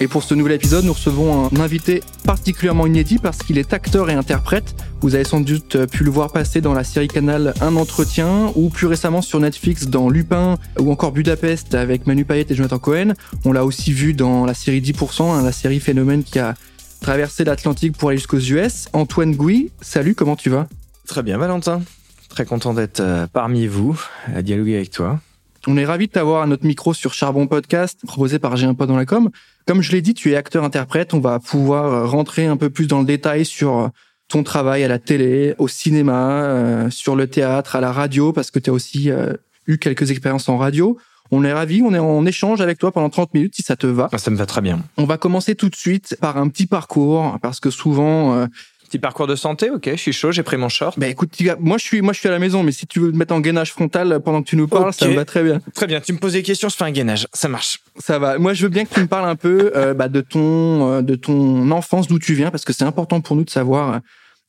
Et pour ce nouvel épisode, nous recevons un invité particulièrement inédit parce qu'il est acteur et interprète. Vous avez sans doute pu le voir passer dans la série Canal Un entretien ou plus récemment sur Netflix dans Lupin ou encore Budapest avec Manu Payet et Jonathan Cohen. On l'a aussi vu dans la série 10%, hein, la série phénomène qui a traversé l'Atlantique pour aller jusqu'aux US. Antoine Gouy, salut, comment tu vas? Très bien Valentin. Très content d'être euh, parmi vous, à dialoguer avec toi. On est ravi de t'avoir à notre micro sur Charbon Podcast, proposé par J'ai un pote dans la com. Comme je l'ai dit, tu es acteur-interprète. On va pouvoir euh, rentrer un peu plus dans le détail sur euh, ton travail à la télé, au cinéma, euh, sur le théâtre, à la radio, parce que tu as aussi eu quelques expériences en radio. On est ravi, on est en échange avec toi pendant 30 minutes si ça te va. Ah, ça me va très bien. On va commencer tout de suite par un petit parcours parce que souvent Petit parcours de santé, ok, je suis chaud, j'ai pris mon short. Ben écoute, moi je suis, moi je suis à la maison, mais si tu veux te mettre en gainage frontal pendant que tu nous parles, ça me va très bien. Très bien, tu me poses des questions, je fais un gainage, ça marche. Ça va. Moi je veux bien que tu me parles un peu euh, bah, de ton, euh, de ton enfance, d'où tu viens, parce que c'est important pour nous de savoir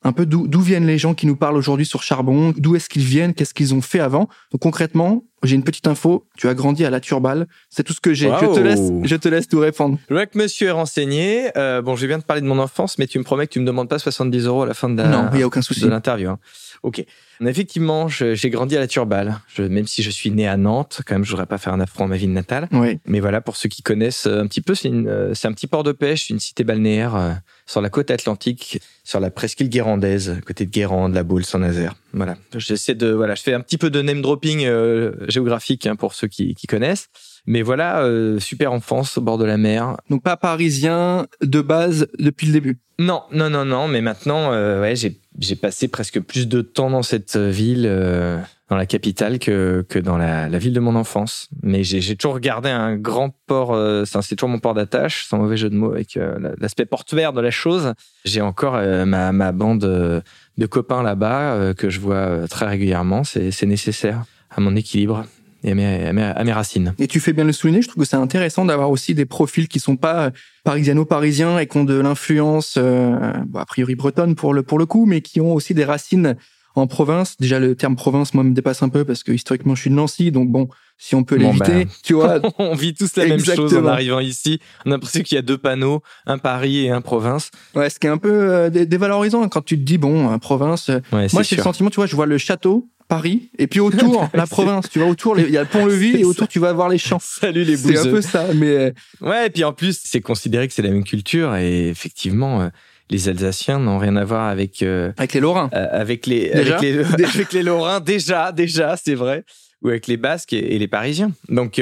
un peu d'où viennent les gens qui nous parlent aujourd'hui sur Charbon, d'où est-ce qu'ils viennent, qu'est-ce qu'ils ont fait avant. Donc concrètement, j'ai une petite info, tu as grandi à la Turballe, c'est tout ce que j'ai. Je te laisse, je te laisse tout répondre. Je vois que monsieur est renseigné. Euh, bon, je viens de parler de mon enfance, mais tu me promets que tu me demandes pas 70 euros à la fin de non, il y a aucun souci de l'interview. Hein. Ok. Effectivement, j'ai grandi à la Turballe. Je, même si je suis né à Nantes, quand même, je voudrais pas faire un affront à ma ville natale. Oui. Mais voilà, pour ceux qui connaissent un petit peu, c'est euh, un petit port de pêche, une cité balnéaire euh, sur la côte atlantique, sur la presqu'île guérandaise, côté de Guérande, la Boule, Saint-Nazaire. Voilà. J'essaie de, voilà, je fais un petit peu de name dropping euh, géographique hein, pour ceux qui, qui connaissent. Mais voilà, euh, super enfance au bord de la mer. Donc pas parisien de base depuis le début. Non, non, non, non. Mais maintenant, euh, ouais, j'ai j'ai passé presque plus de temps dans cette ville, euh, dans la capitale, que que dans la, la ville de mon enfance. Mais j'ai toujours gardé un grand port. Euh, c'est toujours mon port d'attache, sans mauvais jeu de mots, avec l'aspect porte-vert de la chose. J'ai encore ma ma bande de copains là-bas que je vois très régulièrement. C'est c'est nécessaire à mon équilibre et à mes, racines. Et tu fais bien le souligner, je trouve que c'est intéressant d'avoir aussi des profils qui sont pas parisiano-parisiens et qui ont de l'influence, euh, a priori bretonne pour le, pour le coup, mais qui ont aussi des racines en province. Déjà, le terme province, moi, me dépasse un peu parce que historiquement, je suis de Nancy, donc bon, si on peut l'éviter, ben, tu vois. on vit tous la même chose en arrivant ici. On a l'impression qu'il y a deux panneaux, un Paris et un province. Ouais, ce qui est un peu euh, dévalorisant quand tu te dis, bon, province. moi, j'ai le sentiment, tu vois, je vois le château, Paris et puis autour la province tu vas autour il y a le pont-levis et autour tu vas voir les champs salut les c'est un peu ça mais euh, ouais et puis en plus c'est considéré que c'est la même culture et effectivement euh, les Alsaciens n'ont rien à voir avec euh, avec les Lorrains avec les avec les, avec les Lorrains déjà déjà c'est vrai ou avec les Basques et, les Parisiens donc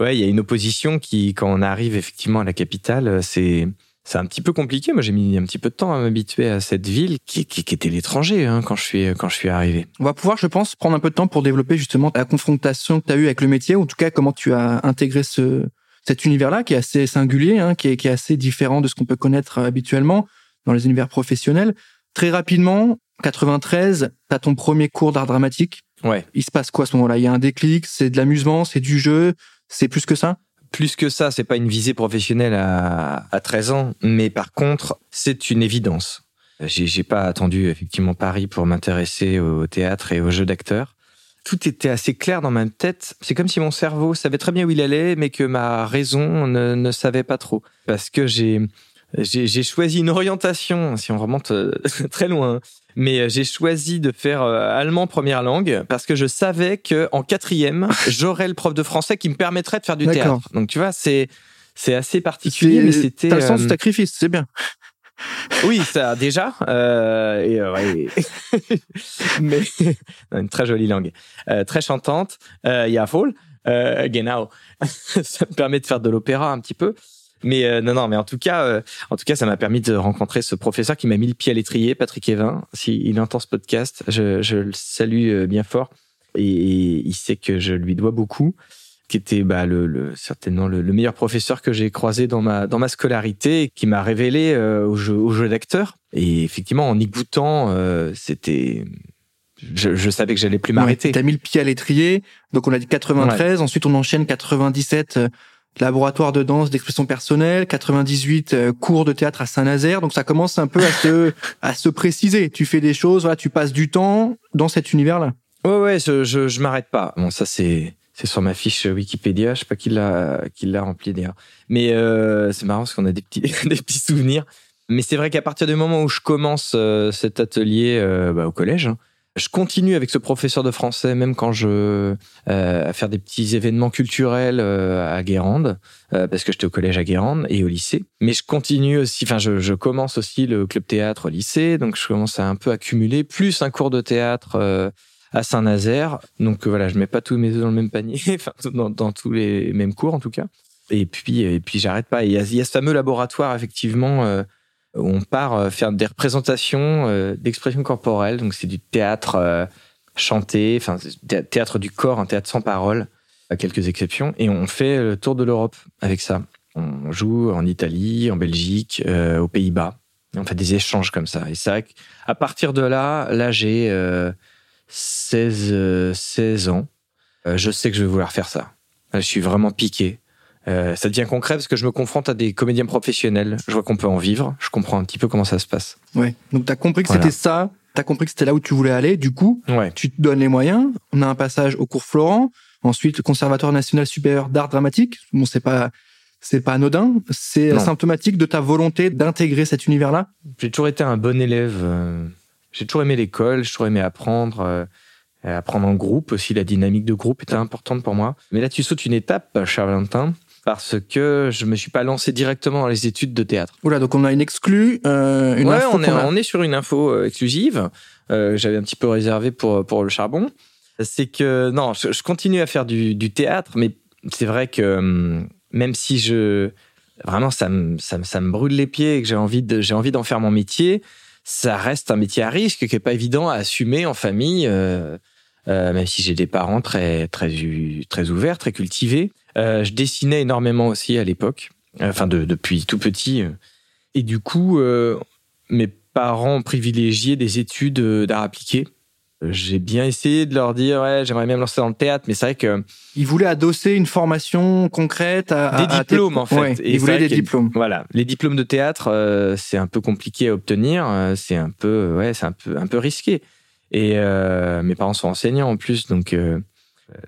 ouais il y a une opposition qui quand on arrive effectivement à la capitale c'est c'est un petit peu compliqué. Moi, j'ai mis un petit peu de temps à m'habituer à cette ville qui, qui, qui était l'étranger hein, quand je suis quand je suis arrivé. On va pouvoir, je pense, prendre un peu de temps pour développer justement la confrontation que tu as eue avec le métier, ou en tout cas comment tu as intégré ce cet univers-là qui est assez singulier, hein, qui, est, qui est assez différent de ce qu'on peut connaître habituellement dans les univers professionnels. Très rapidement, 93, tu as ton premier cours d'art dramatique. Ouais. Il se passe quoi à ce moment-là? Il y a un déclic, c'est de l'amusement, c'est du jeu, c'est plus que ça? Plus que ça, c'est pas une visée professionnelle à, à 13 ans, mais par contre, c'est une évidence. J'ai, j'ai pas attendu effectivement Paris pour m'intéresser au théâtre et au jeu d'acteur. Tout était assez clair dans ma tête. C'est comme si mon cerveau savait très bien où il allait, mais que ma raison ne, ne savait pas trop. Parce que j'ai, j'ai, j'ai choisi une orientation, si on remonte euh, très loin, mais euh, j'ai choisi de faire euh, allemand première langue parce que je savais que en quatrième j'aurais le prof de français qui me permettrait de faire du théâtre. Donc tu vois, c'est c'est assez particulier, mais c'était. T'as le sens du sacrifice, c'est bien. Oui, ça déjà. Euh, ouais, mais une très jolie langue, euh, très chantante. Il y a ça me permet de faire de l'opéra un petit peu. Mais euh, non, non, mais en tout cas, euh, en tout cas, ça m'a permis de rencontrer ce professeur qui m'a mis le pied à l'étrier, Patrick Evin. S'il entend ce podcast, je, le salue euh, bien fort et, il sait que je lui dois beaucoup. Qui était bah, le, le certainement le, meilleur professeur que j'ai croisé dans ma dans ma scolarité, qui m'a révélé au jeu au jeu d'acteur. Et effectivement, en y goûtant, c'était je, je, savais que j'allais plus m'arrêter. Ouais, T'as mis le pied à l'étrier, donc on a dit 93, ensuite on enchaîne 97 laboratoire de danse, d'expression personnelle, 98 euh, cours de théâtre à Saint-Nazaire. Donc ça commence un peu à se, à se préciser. Tu fais des choses, voilà, tu passes du temps dans cet univers-là. Ouais, ouais, je, je, je m'arrête pas. Bon, ça c'est c'est sur ma fiche Wikipédia. Je sais pas qui l'a qui l'a rempli d'ailleurs. Mais euh, c'est marrant parce qu'on a des petits des petits souvenirs. Mais c'est vrai qu'à partir du moment où je commence euh, cet atelier euh, bah, au collège, hein, je continue avec ce professeur de français, même quand je euh, à faire des petits événements culturels euh, à Guérande, euh, parce que j'étais au collège à Guérande et au lycée. Mais je continue aussi, enfin, je, je, commence aussi le club théâtre au lycée, donc je commence à un peu accumuler, plus un cours de théâtre à Saint-Nazaire. Donc voilà, je mets pas tous mes œufs dans le même panier, enfin, dans, tous les mêmes cours en tout cas. Et puis, et puis j'arrête pas. Il y, a, ce fameux laboratoire effectivement où on part euh, faire des représentations euh, d'expression corporelle. Donc c'est du théâtre euh, chanté, enfin théâtre du corps, un théâtre sans parole, à quelques exceptions. Et on fait le tour de l'Europe avec ça. On joue en Italie, en Belgique, aux Pays-Bas. On fait des échanges comme ça. Et c'est vrai qu'à partir de là, là j'ai 16, 16 ans. je sais que je vais vouloir faire ça. Je suis vraiment piqué. Euh, ça devient concret parce que je me confronte à des comédiens professionnels. Je vois qu'on peut en vivre. Je comprends un petit peu comment ça se passe. Ouais. Donc t'as compris que voilà. c'était ça. T'as compris que c'était là où tu voulais aller. Du coup, ouais. tu te donnes les moyens. On a un passage au cours Florent. Ensuite, le Conservatoire national supérieur d'art dramatique. Bon, c'est pas c'est pas anodin. C'est symptomatique de ta volonté d'intégrer cet univers-là. J'ai toujours été un bon élève. J'ai toujours aimé l'école. J'ai toujours aimé apprendre. Euh, apprendre en groupe aussi. La dynamique de groupe était importante pour moi. Mais là, tu sautes une étape, cher Valentin parce que je me suis pas lancé directement dans les études de théâtre. Oula, donc on a une exclue, euh, une ouais, info on est, a... on est sur une info euh, exclusive. Euh, J'avais un petit peu réservé pour pour le charbon. C'est que non, je, je, continue à faire du, du théâtre, mais c'est vrai que même si je vraiment ça me ça, me, ça me brûle les pieds et que j'ai envie de j'ai envie d'en faire mon métier, ça reste un métier à risque qui est pas évident à assumer en famille. Euh, euh, même si j'ai des parents très très ouverts, très cultivés. Euh, je dessinais énormément aussi à l'époque, enfin de, depuis tout petit. Et du coup, mes parents privilégiaient des études d'art appliqué. J'ai bien essayé de leur dire ouais j'aimerais bien me lancer dans le théâtre, mais c'est vrai que ils voulaient adosser une formation concrète à, des à, diplômes à en fait. Ouais, ils voulaient des diplômes. Voilà, les diplômes de théâtre euh, c'est un peu compliqué à obtenir, c'est un peu ouais c'est un peu un peu risqué. Et euh, mes parents sont enseignants en plus, donc euh,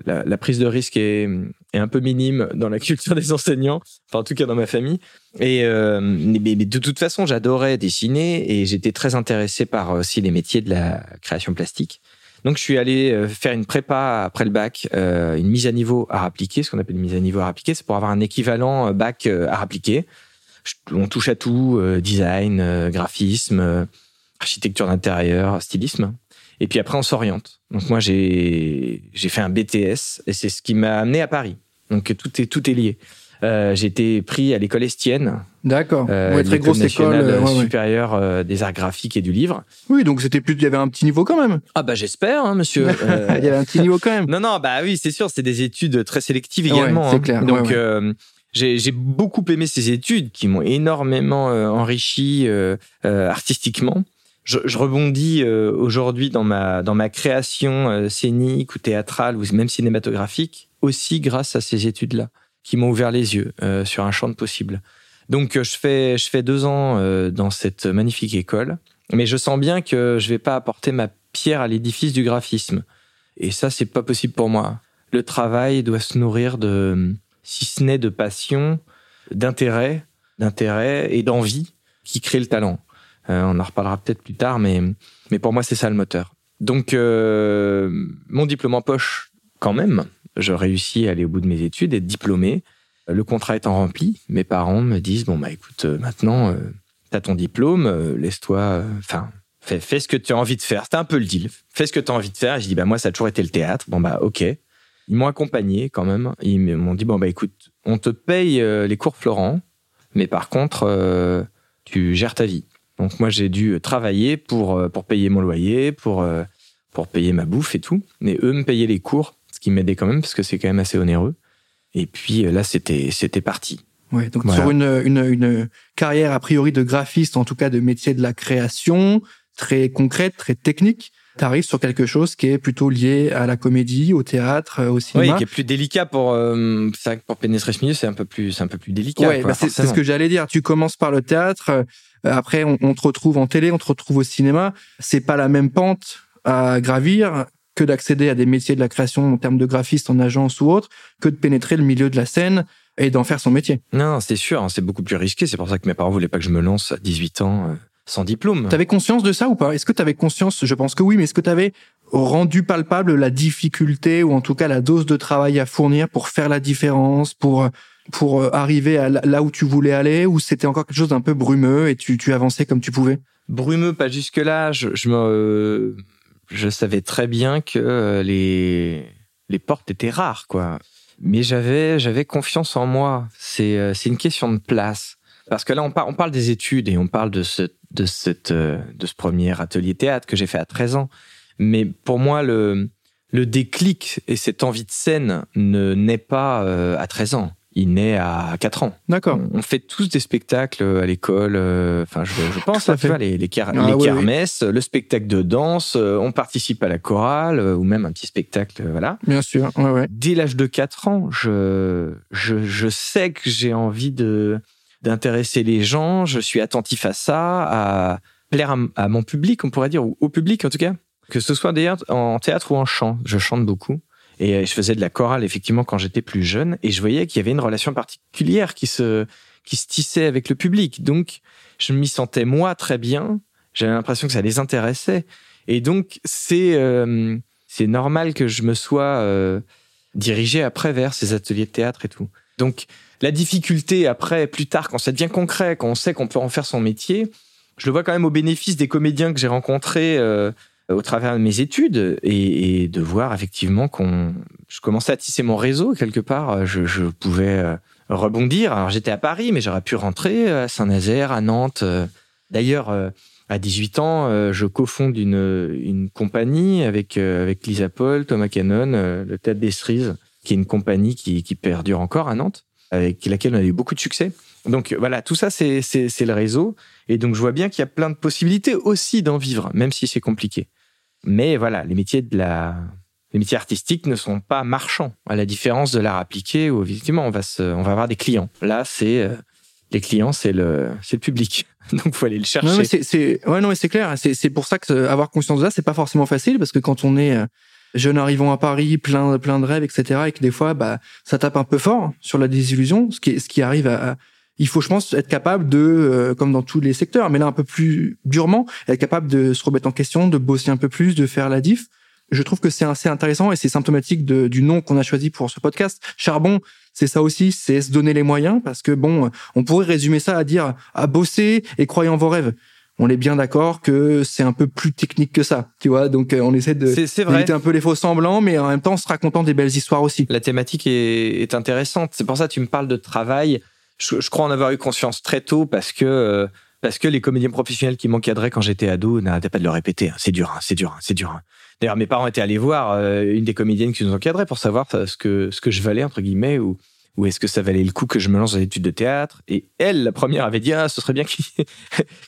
la, la, prise de risque est, est, un peu minime dans la culture des enseignants, enfin en tout cas dans ma famille. Et euh, mais, de toute façon, j'adorais dessiner et j'étais très intéressé par aussi les métiers de la création plastique. Donc je suis allé euh, faire une prépa après le bac, euh, une mise à niveau art appliqué, ce qu'on appelle une mise à niveau art appliqué, c'est pour avoir un équivalent bac art appliqué. On touche à tout, design, graphisme, architecture d'intérieur, stylisme. Et puis après, on s'oriente. Donc moi, j'ai fait un BTS et c'est ce qui m'a amené à Paris. Donc tout est tout est lié. Euh, j'ai été pris à l'école Estienne. D'accord. Euh, ouais, très grosse école euh, ouais, supérieure euh, des arts graphiques et du livre. Oui, donc c'était plus, il y avait un petit niveau quand même. Ah bah j'espère, hein, monsieur. il y avait un petit niveau quand même. Non non, bah oui, c'est sûr, c'est des études très sélectives également. c'est hein. clair. Donc euh, j'ai beaucoup aimé ces études qui m'ont énormément enrichi artistiquement je, je rebondis euh, aujourd'hui dans ma dans ma création euh, scénique ou théâtrale ou même cinématographique aussi grâce à ces études-là qui m'ont ouvert les yeux euh, sur un champ de possibles. Donc je fais je fais deux ans dans cette magnifique école, mais je sens bien que je vais pas apporter ma pierre à l'édifice du graphisme. Et ça c'est pas possible pour moi. Le travail doit se nourrir de si ce n'est de passion, d'intérêt, d'intérêt et d'envie qui crée le talent. Euh, on en reparlera peut-être plus tard, mais, mais pour moi, c'est ça le moteur. Donc, euh, mon diplôme en poche, quand même, je réussis à aller au bout de mes études, être diplômé. Le contrat étant rempli, mes parents me disent bon bah écoute, euh, maintenant euh, t'as ton diplôme, euh, laisse-toi, enfin fais, ce que tu as envie de faire. C'était un peu le deal. Fais ce que tu as envie de faire. Et je dis bah moi ça a toujours été le théâtre. Bon bah ok. Ils m'ont accompagné quand même. Ils m'ont dit bon bah écoute, on te paye les cours Florent, mais par contre tu gères ta vie. Donc moi j'ai dû travailler pour euh, payer mon loyer, pour euh, pour payer ma bouffe et tout. Mais eux me payaient les cours, qui m'aidait quand même parce que c'est quand même assez onéreux. Et puis euh, là c'était c'était parti. Ouais, donc voilà. sur une, une une carrière a priori de graphiste, en tout cas de métier de la création, très concrète, très technique. tu arrives sur quelque chose qui est plutôt lié à la comédie, au théâtre, euh, au cinéma. Oui, qui est plus délicat pour euh, pour pénétrer ce milieu, c'est un peu plus c'est un peu plus délicat. Ouais, bah, c'est ce que j'allais dire. Tu commences par le théâtre, euh, après on, on, te retrouve en télé, on te retrouve au cinéma. C'est pas la même pente à gravir que d'accéder à des métiers de la création en termes de graphiste en agence ou autre, que de pénétrer le milieu de la scène et d'en faire son métier. Non, c'est sûr, hein, c'est beaucoup plus risqué. C'est pour ça que mes parents voulaient pas que je me lance à 18 ans euh, sans diplôme. T'avais conscience de ça ou pas? Est-ce que t'avais conscience? Je pense que oui, mais est-ce que t'avais rendu palpable la difficulté ou en tout cas la dose de travail à fournir pour faire la différence, pour pour euh, arriver à là où tu voulais aller, ou c'était encore quelque chose d'un peu brumeux et tu, tu avançais comme tu pouvais? Brumeux, pas jusque là. Je, je me je savais très bien que euh, les les portes étaient rares, quoi mais j'avais j'avais confiance en moi. C'est euh, c'est une question de place parce que là on parle on parle des études et on parle de ce de cette euh, de ce premier atelier théâtre que j'ai fait à 13 ans. Mais pour moi le le déclic et cette envie de scène ne naît pas à 13 ans il naît à 4 ans. D'accord. On fait tous des spectacles à l'école. Euh, enfin, je, je, pense, à, vois, les, les, car ah les kermesses, le spectacle de danse, euh, on participe à la chorale euh, ou même un petit spectacle, voilà. Bien sûr, ouais, ouais. Dès l'âge de 4 ans, je, je, je sais que j'ai envie de d'intéresser les gens, je suis attentif à ça, à plaire à, à, mon public, on pourrait dire, ou au public en tout cas. Que ce soit d'ailleurs en théâtre ou en chant, je chante beaucoup. Et euh, je faisais de la chorale effectivement quand j'étais plus jeune, et je voyais qu'il y avait une relation particulière qui se qui se tissait avec le public. Donc je m'y sentais moi très bien. J'avais l'impression que ça les intéressait, et donc c'est euh, c'est normal que je me sois euh, dirigé après vers ces ateliers de théâtre et tout. Donc la difficulté après, plus tard, quand ça devient concret, quand on sait qu'on peut en faire son métier, je le vois quand même au bénéfice des comédiens que j'ai rencontrés. Euh, au travers de mes études et, de voir effectivement qu'on je commençais à tisser mon réseau quelque part je, je pouvais euh, rebondir. Alors j'étais à Paris mais j'aurais pu rentrer à Saint-Nazaire à Nantes d'ailleurs euh, à 18 ans je cofonde une une compagnie avec euh, avec Lisa Paul Thomas Cannon le théâtre des Cerises qui est une compagnie qui qui perdure encore à Nantes avec laquelle on a eu beaucoup de succès. Donc voilà tout ça c'est le réseau. Et donc je vois bien qu'il y a plein de possibilités aussi d'en vivre même si c'est compliqué mais voilà, les métiers de la, les métiers artistiques ne sont pas marchands, à la différence de l'art appliqué où effectivement on va se, on va avoir des clients. Là, c'est euh, les clients, c'est le, c'est le public. Donc faut aller le chercher. Non, mais c'est, ouais, non, mais c'est clair. C'est, pour ça que avoir conscience de ça, c'est pas forcément facile parce que quand on est euh, jeune arrivant à Paris, plein, plein de rêves, etc., et que des fois, bah, ça tape un peu fort sur la désillusion, ce qui, ce qui arrive à, il faut, je pense, être capable de, euh, comme dans tous les secteurs, mais là un peu plus durement, être capable de se remettre en question, de bosser un peu plus, de faire la diff. Je trouve que c'est assez intéressant et c'est symptomatique de, du nom qu'on a choisi pour ce podcast. Charbon, c'est ça aussi, c'est se donner les moyens, parce que bon, on pourrait résumer ça à dire à bosser et croyez en vos rêves on est bien d'accord que c'est un peu plus technique que ça, tu vois. Donc euh, on essaie de éviter un peu les faux semblants, mais en même temps en se racontant des belles histoires aussi. La thématique est, est intéressante. C'est pour ça que tu me parles de travail je, je, crois en avoir eu conscience très tôt parce que euh, parce que les comédiens professionnels qui m'encadraient quand j'étais ado n'arrêtaient pas de le répéter. Hein. C'est dur, hein, c'est dur, hein, c'est dur. D'ailleurs, mes parents étaient allés voir euh, une des comédiennes qui nous encadrait pour savoir euh, ce que ce que je valais entre guillemets ou ou est-ce que ça valait le coup que je me lance dans les études de théâtre Et elle, la première, avait dit ah, ce serait bien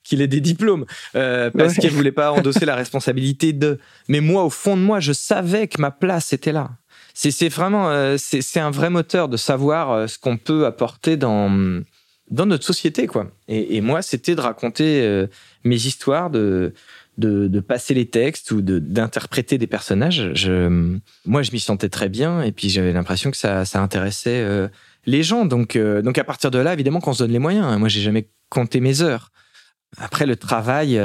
qu'il ait des diplômes euh, parce ouais. qu'elle voulait pas endosser la responsabilité de. Mais moi, au fond de moi, je savais que ma place était là c'est vraiment euh, c'est un vrai moteur de savoir euh, ce qu'on peut apporter dans dans notre société quoi. Et, moi c'était de raconter euh, mes histoires de de, passer les textes ou d'interpréter des personnages. Je, moi, je m'y sentais très bien et puis j'avais l'impression que ça, ça intéressait les gens. Donc, donc à partir de là, évidemment, qu'on se donne les moyens. Hein. Moi, j'ai jamais compté mes heures. Après, le travail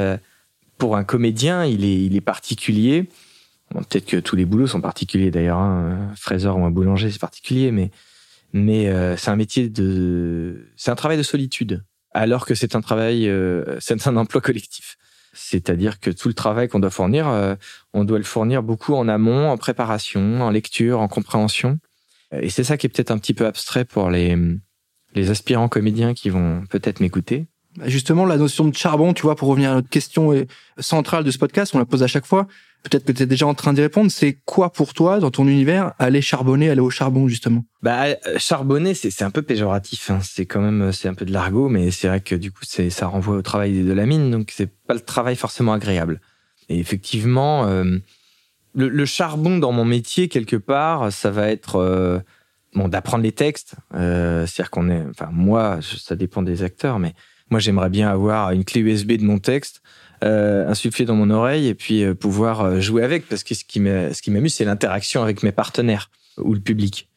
pour un comédien, il est, il est particulier. Bon, Peut-être que tous les boulots sont particuliers d'ailleurs. Hein. Fraiseur ou un boulanger, c'est particulier, mais mais euh, c'est un métier de, c'est un travail de solitude, alors que c'est un travail, euh, c'est un emploi collectif. C'est-à-dire que tout le travail qu'on doit fournir, euh, on doit le fournir beaucoup en amont, en préparation, en lecture, en compréhension. Et c'est ça qui est peut-être un petit peu abstrait pour les les aspirants comédiens qui vont peut-être m'écouter. Justement, la notion de charbon, tu vois, pour revenir à notre question centrale de ce podcast, on la pose à chaque fois peut-être que tu es déjà en train d'y répondre, c'est quoi pour toi, dans ton univers, aller charbonner, aller au charbon, justement? Bah, euh, charbonner, c'est un peu péjoratif. Hein. C'est quand même, euh, c'est un peu de l'argot, mais c'est vrai que du coup, ça renvoie au travail de la mine, donc c'est pas le travail forcément agréable. Et effectivement, euh, le, charbon dans mon métier, quelque part, ça va être bon, d'apprendre les textes. C'est-à-dire qu'on est, enfin, moi, ça dépend des acteurs, mais moi, j'aimerais bien avoir une clé USB de mon texte, euh, insufflée dans mon oreille et puis euh, pouvoir euh, jouer avec. Parce que ce qui m'amuse, c'est l'interaction avec mes partenaires ou le public.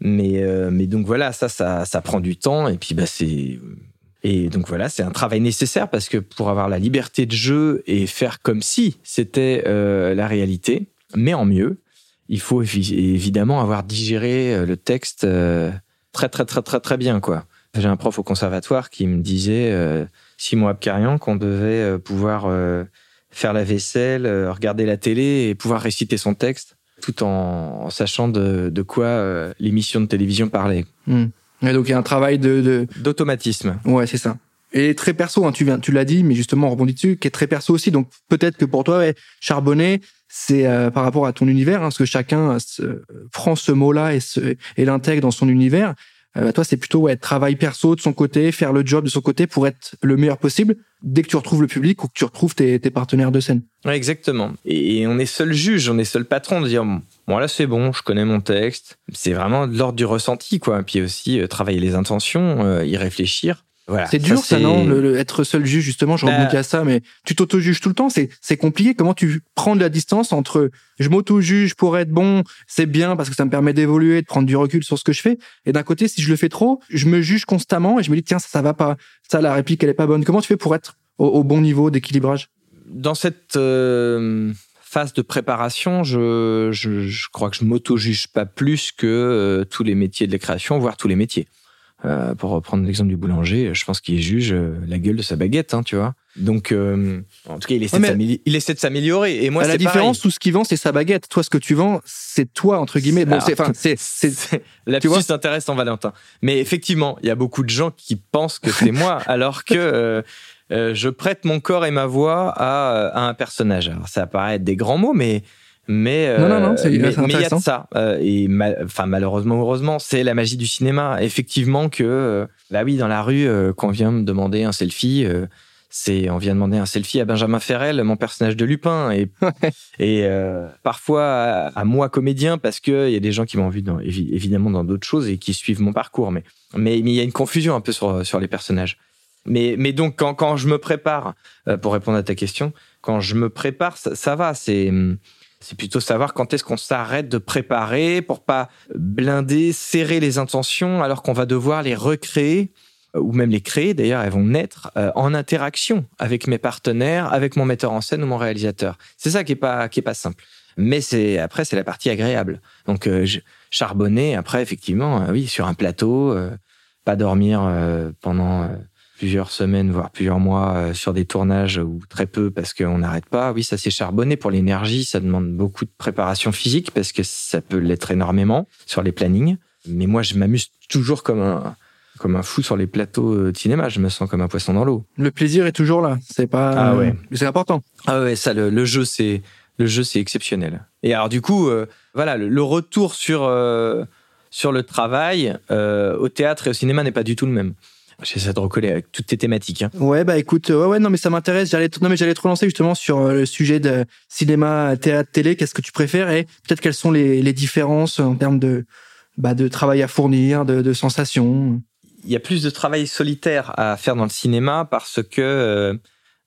Mais, mais donc voilà, ça, ça, ça prend du temps. Et puis, bah, c'est et donc voilà, c'est un travail nécessaire parce que pour avoir la liberté de jeu et faire comme si c'était la réalité, mais en mieux, il faut évidemment avoir digéré le texte très très très très très bien quoi. J'ai un prof au conservatoire qui me disait Simon Abkarian qu'on devait pouvoir faire la vaisselle, regarder la télé et pouvoir réciter son texte tout en, sachant de, de quoi l'émission de télévision parlait. Hmm. Et donc il y a un travail de d'automatisme. Ouais, c'est ça. Et très perso, hein, tu viens, tu l'as dit, mais justement on rebondit dessus, qui est très perso aussi. Donc peut-être que pour toi, ouais, charbonner, c'est euh, par rapport à ton univers, hein, parce que chacun se, prend ce mot-là et, et l'intègre dans son univers. Euh, toi, c'est plutôt ouais, travail perso de son côté, faire le job de son côté pour être le meilleur possible dès que tu retrouves le public ou que tu retrouves tes, tes partenaires de scène. Ouais, exactement. Et, on est seul juge, on est seul patron de dire bon là c'est bon, je connais mon texte. C'est vraiment de l'ordre du ressenti quoi. Puis aussi euh, travailler les intentions, euh, y réfléchir c'est dur, ça, non le, Être seul juge, justement, je bah... à ça, mais tu t'auto-juges tout le temps, c'est compliqué. Comment tu prends de la distance entre je m'auto-juge pour être bon, c'est bien parce que ça me permet d'évoluer, de prendre du recul sur ce que je fais, et d'un côté, si je le fais trop, je me juge constamment et je me dis, tiens, ça, ça va pas, ça, la réplique, elle est pas bonne. Comment tu fais pour être au, bon niveau d'équilibrage? Dans cette euh, phase de préparation, je, je, je crois que je m'auto-juge pas plus que euh, tous les métiers de la création, voire tous les métiers. Euh, pour reprendre l'exemple du boulanger, je pense qu'il juge euh, la gueule de sa baguette, hein, tu vois. Donc, euh, en tout cas, il essaie, de s'améliorer. Et moi, la différence, tout ce qu'il vend, c'est sa baguette. Toi, ce que tu vends, c'est toi entre guillemets. Bon, c'est, enfin, c'est, c'est, la plus intéressante, Valentin. Mais effectivement, il y a beaucoup de gens qui pensent que c'est moi, alors que je prête mon corps et ma voix à, à un personnage. Alors, ça paraît être des grands mots, mais mais non, non, non, mais il y a de ça. Euh, et enfin malheureusement, heureusement, c'est la magie du cinéma. Effectivement que euh, bah oui, dans la rue, euh, quand on vient me demander un selfie, c'est on vient demander un selfie à Benjamin Ferrel, mon personnage de Lupin, et et parfois à, moi comédien parce que il y a des gens qui m'ont vu dans, évidemment dans d'autres choses et qui suivent mon parcours. Mais mais il y a une confusion un peu sur sur les personnages. Mais mais donc quand quand je me prépare pour répondre à ta question, quand je me prépare, ça, ça va, c'est hum, c'est plutôt savoir quand est-ce qu'on s'arrête de préparer pour pas blinder, serrer les intentions alors qu'on va devoir les recréer euh, ou même les créer. D'ailleurs, elles vont naître euh, en interaction avec mes partenaires, avec mon metteur en scène ou mon réalisateur. C'est ça qui est pas qui est pas simple. Mais c'est après c'est la partie agréable. Donc euh, charbonner après effectivement oui sur un plateau, pas dormir pendant plusieurs semaines, voire plusieurs mois euh, sur des tournages ou très peu parce qu'on n'arrête pas. Oui, ça s'est charbonné pour l'énergie. Ça demande beaucoup de préparation physique parce que ça peut l'être énormément sur les plannings. Mais moi, je m'amuse toujours comme un, comme un fou sur les plateaux euh, de cinéma. Je me sens comme un poisson dans l'eau. Le plaisir est toujours là. C'est pas. Ah ouais. C'est important. Ah ouais, ça, le, jeu, c'est le jeu, c'est exceptionnel. Et alors du coup, euh, voilà, le, retour sur sur le travail au théâtre et au cinéma n'est pas du tout le même. J'essaie de recoller avec toutes tes thématiques. Hein. Ouais, bah écoute, ouais, ouais, non, mais ça m'intéresse. J'allais, non, mais j'allais te relancer justement sur euh, le sujet de cinéma, théâtre, télé. Qu'est-ce que tu préfères et peut-être quelles sont les, les différences en termes de, bah, de travail à fournir, de, de sensations? Il y a plus de travail solitaire à faire dans le cinéma parce que euh,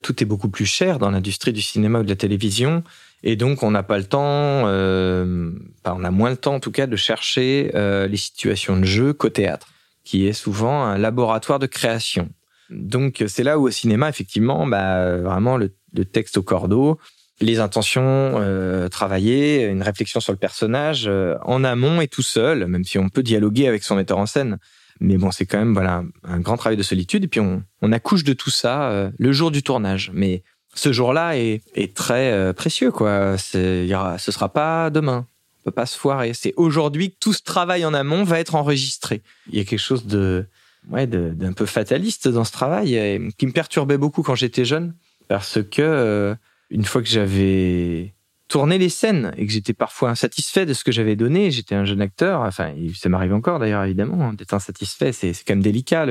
tout est beaucoup plus cher dans l'industrie du cinéma ou de la télévision. Et donc, on n'a pas le temps, euh, on a moins le temps en tout cas de chercher euh, les situations de jeu qu'au théâtre qui est souvent un laboratoire de création. Donc c'est là où au cinéma, effectivement, bah, vraiment le, texte au cordeau, les intentions euh, travaillées, une réflexion sur le personnage euh, en amont et tout seul, même si on peut dialoguer avec son metteur en scène. Mais bon, c'est quand même voilà un grand travail de solitude. Et puis on, on accouche de tout ça euh, le jour du tournage. Mais ce jour-là est, est très précieux, quoi. C'est, y aura, ce sera pas demain peut pas se foirer. C'est aujourd'hui que tout ce travail en amont va être enregistré. Il y a quelque chose de, ouais, d'un peu fataliste dans ce travail qui me perturbait beaucoup quand j'étais jeune parce que euh, une fois que j'avais tourné les scènes et que j'étais parfois insatisfait de ce que j'avais donné, j'étais un jeune acteur, enfin ça m'arrive encore d'ailleurs évidemment hein, d'être insatisfait, c'est, quand même délicat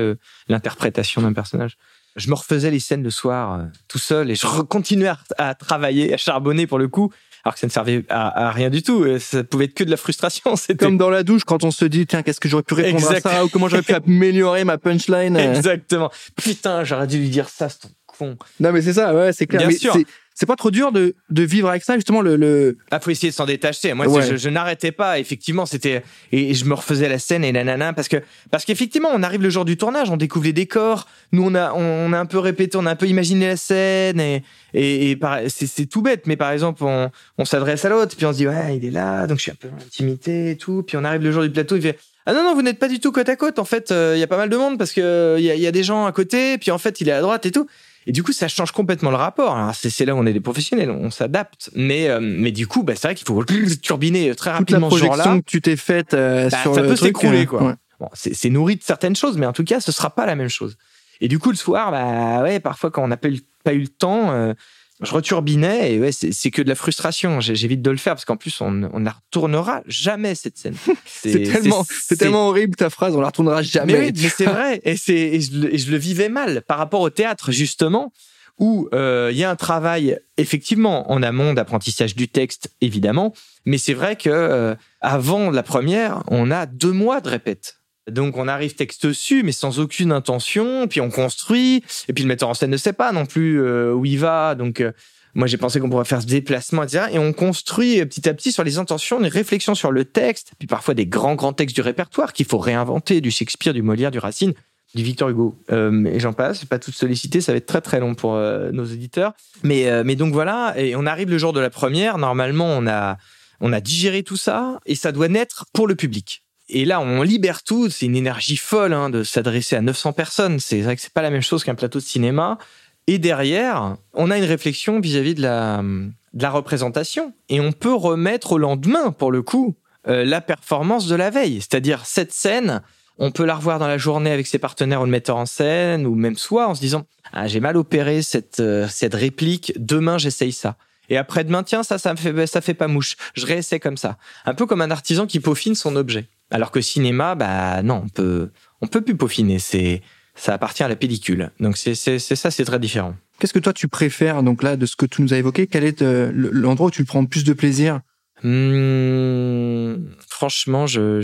l'interprétation d'un personnage. Je me refaisais les scènes le soir euh, tout seul et je continuais à, travailler, à charbonner pour le coup, alors que ça ne servait à, rien du tout. Ça pouvait être que de la frustration. C'était comme dans la douche quand on se dit tiens qu'est-ce que j'aurais pu répondre à ça ou comment j'aurais pu améliorer ma punchline. Exactement. Putain, j'aurais dû lui dire ça, c'est ton con. Non mais c'est ça, ouais, c'est clair. Bien sûr c'est pas trop dur de, de vivre avec ça justement le, le... Ah, faut essayer de s'en détacher. Moi je, je n'arrêtais pas effectivement c'était et je me refaisais la scène et nanana parce que parce qu'effectivement on arrive le jour du tournage on découvre les décors. Nous on a on, a un peu répété on a un peu imaginé la scène et et, et c'est tout bête mais par exemple on, on s'adresse à l'autre puis on se dit ouais il est là donc je suis un peu en intimité et tout. Puis on arrive le jour du plateau il fait ah non non vous n'êtes pas du tout côte à côte. En fait euh, il y a pas mal de monde parce que il y a, y a des gens à côté puis en fait il est à droite et tout et du coup, ça change complètement le rapport. C'est là où on est des professionnels, on s'adapte. Mais euh, mais du coup, bah, c'est vrai qu'il faut turbiner très rapidement Toute la projection que tu t'es faite euh, bah, sur ça le peut s'écrouler euh, quoi. ouais. Bon, c'est nourri de certaines choses, mais en tout cas, ce sera pas la même chose. Et du coup, le soir, bah ouais, parfois quand on n'a pas eu, pas eu le temps, euh, je returbinais et ouais, c'est que de la frustration. J'évite de le faire parce qu'en plus, on, on ne la retournera jamais cette scène. C'est tellement, c'est tellement horrible ta phrase, on la retournera jamais. Mais, oui, mais c'est vrai, et, et je, le- et je le vivais mal par rapport au théâtre justement, où euh, il y a un travail effectivement en amont d'apprentissage du texte évidemment, mais c'est vrai que euh, avant la première, on a deux mois de répète. Donc on arrive texte su, mais sans aucune intention, puis on construit, et puis le metteur en scène ne sait pas non plus euh, où il va, donc euh, moi j'ai pensé qu'on pourrait faire ce déplacement, etc. Et on construit euh, petit à petit sur les intentions, une réflexion sur le texte, puis parfois des grands grands textes du répertoire qu'il faut réinventer, du Shakespeare, du Molière, du Racine, du Victor Hugo. Et j'en passe, pas tout solliciter, ça va être très très long pour nos auditeurs. Mais mais donc voilà, et on arrive le jour de la première. Normalement, on a on a digéré tout ça et ça doit naître pour le public. Et là, on libère tout. C'est une énergie folle hein, de s'adresser à 900 personnes. C'est vrai que c'est pas la même chose qu'un plateau de cinéma. Et derrière, on a une réflexion vis-à-vis de la représentation et on peut remettre au lendemain, pour le coup, euh, la performance de la veille. C'est-à-dire cette scène, on peut la revoir dans la journée avec ses partenaires ou le metteur en scène ou même soi en se disant ah j'ai mal opéré cette euh, cette réplique demain j'essaye ça et après demain tiens ça ça fait ça fait pas mouche je réessaie comme ça un peu comme un artisan qui peaufine son objet alors que cinéma bah non on peut on peut plus peaufiner c'est ça appartient à la pellicule donc c'est c'est c'est ça c'est très différent Qu'est-ce que toi tu préfères donc là de ce que tu nous as évoqué? Quel est euh, le- l'endroit où tu prends le plus de plaisir? Hmm, franchement, je-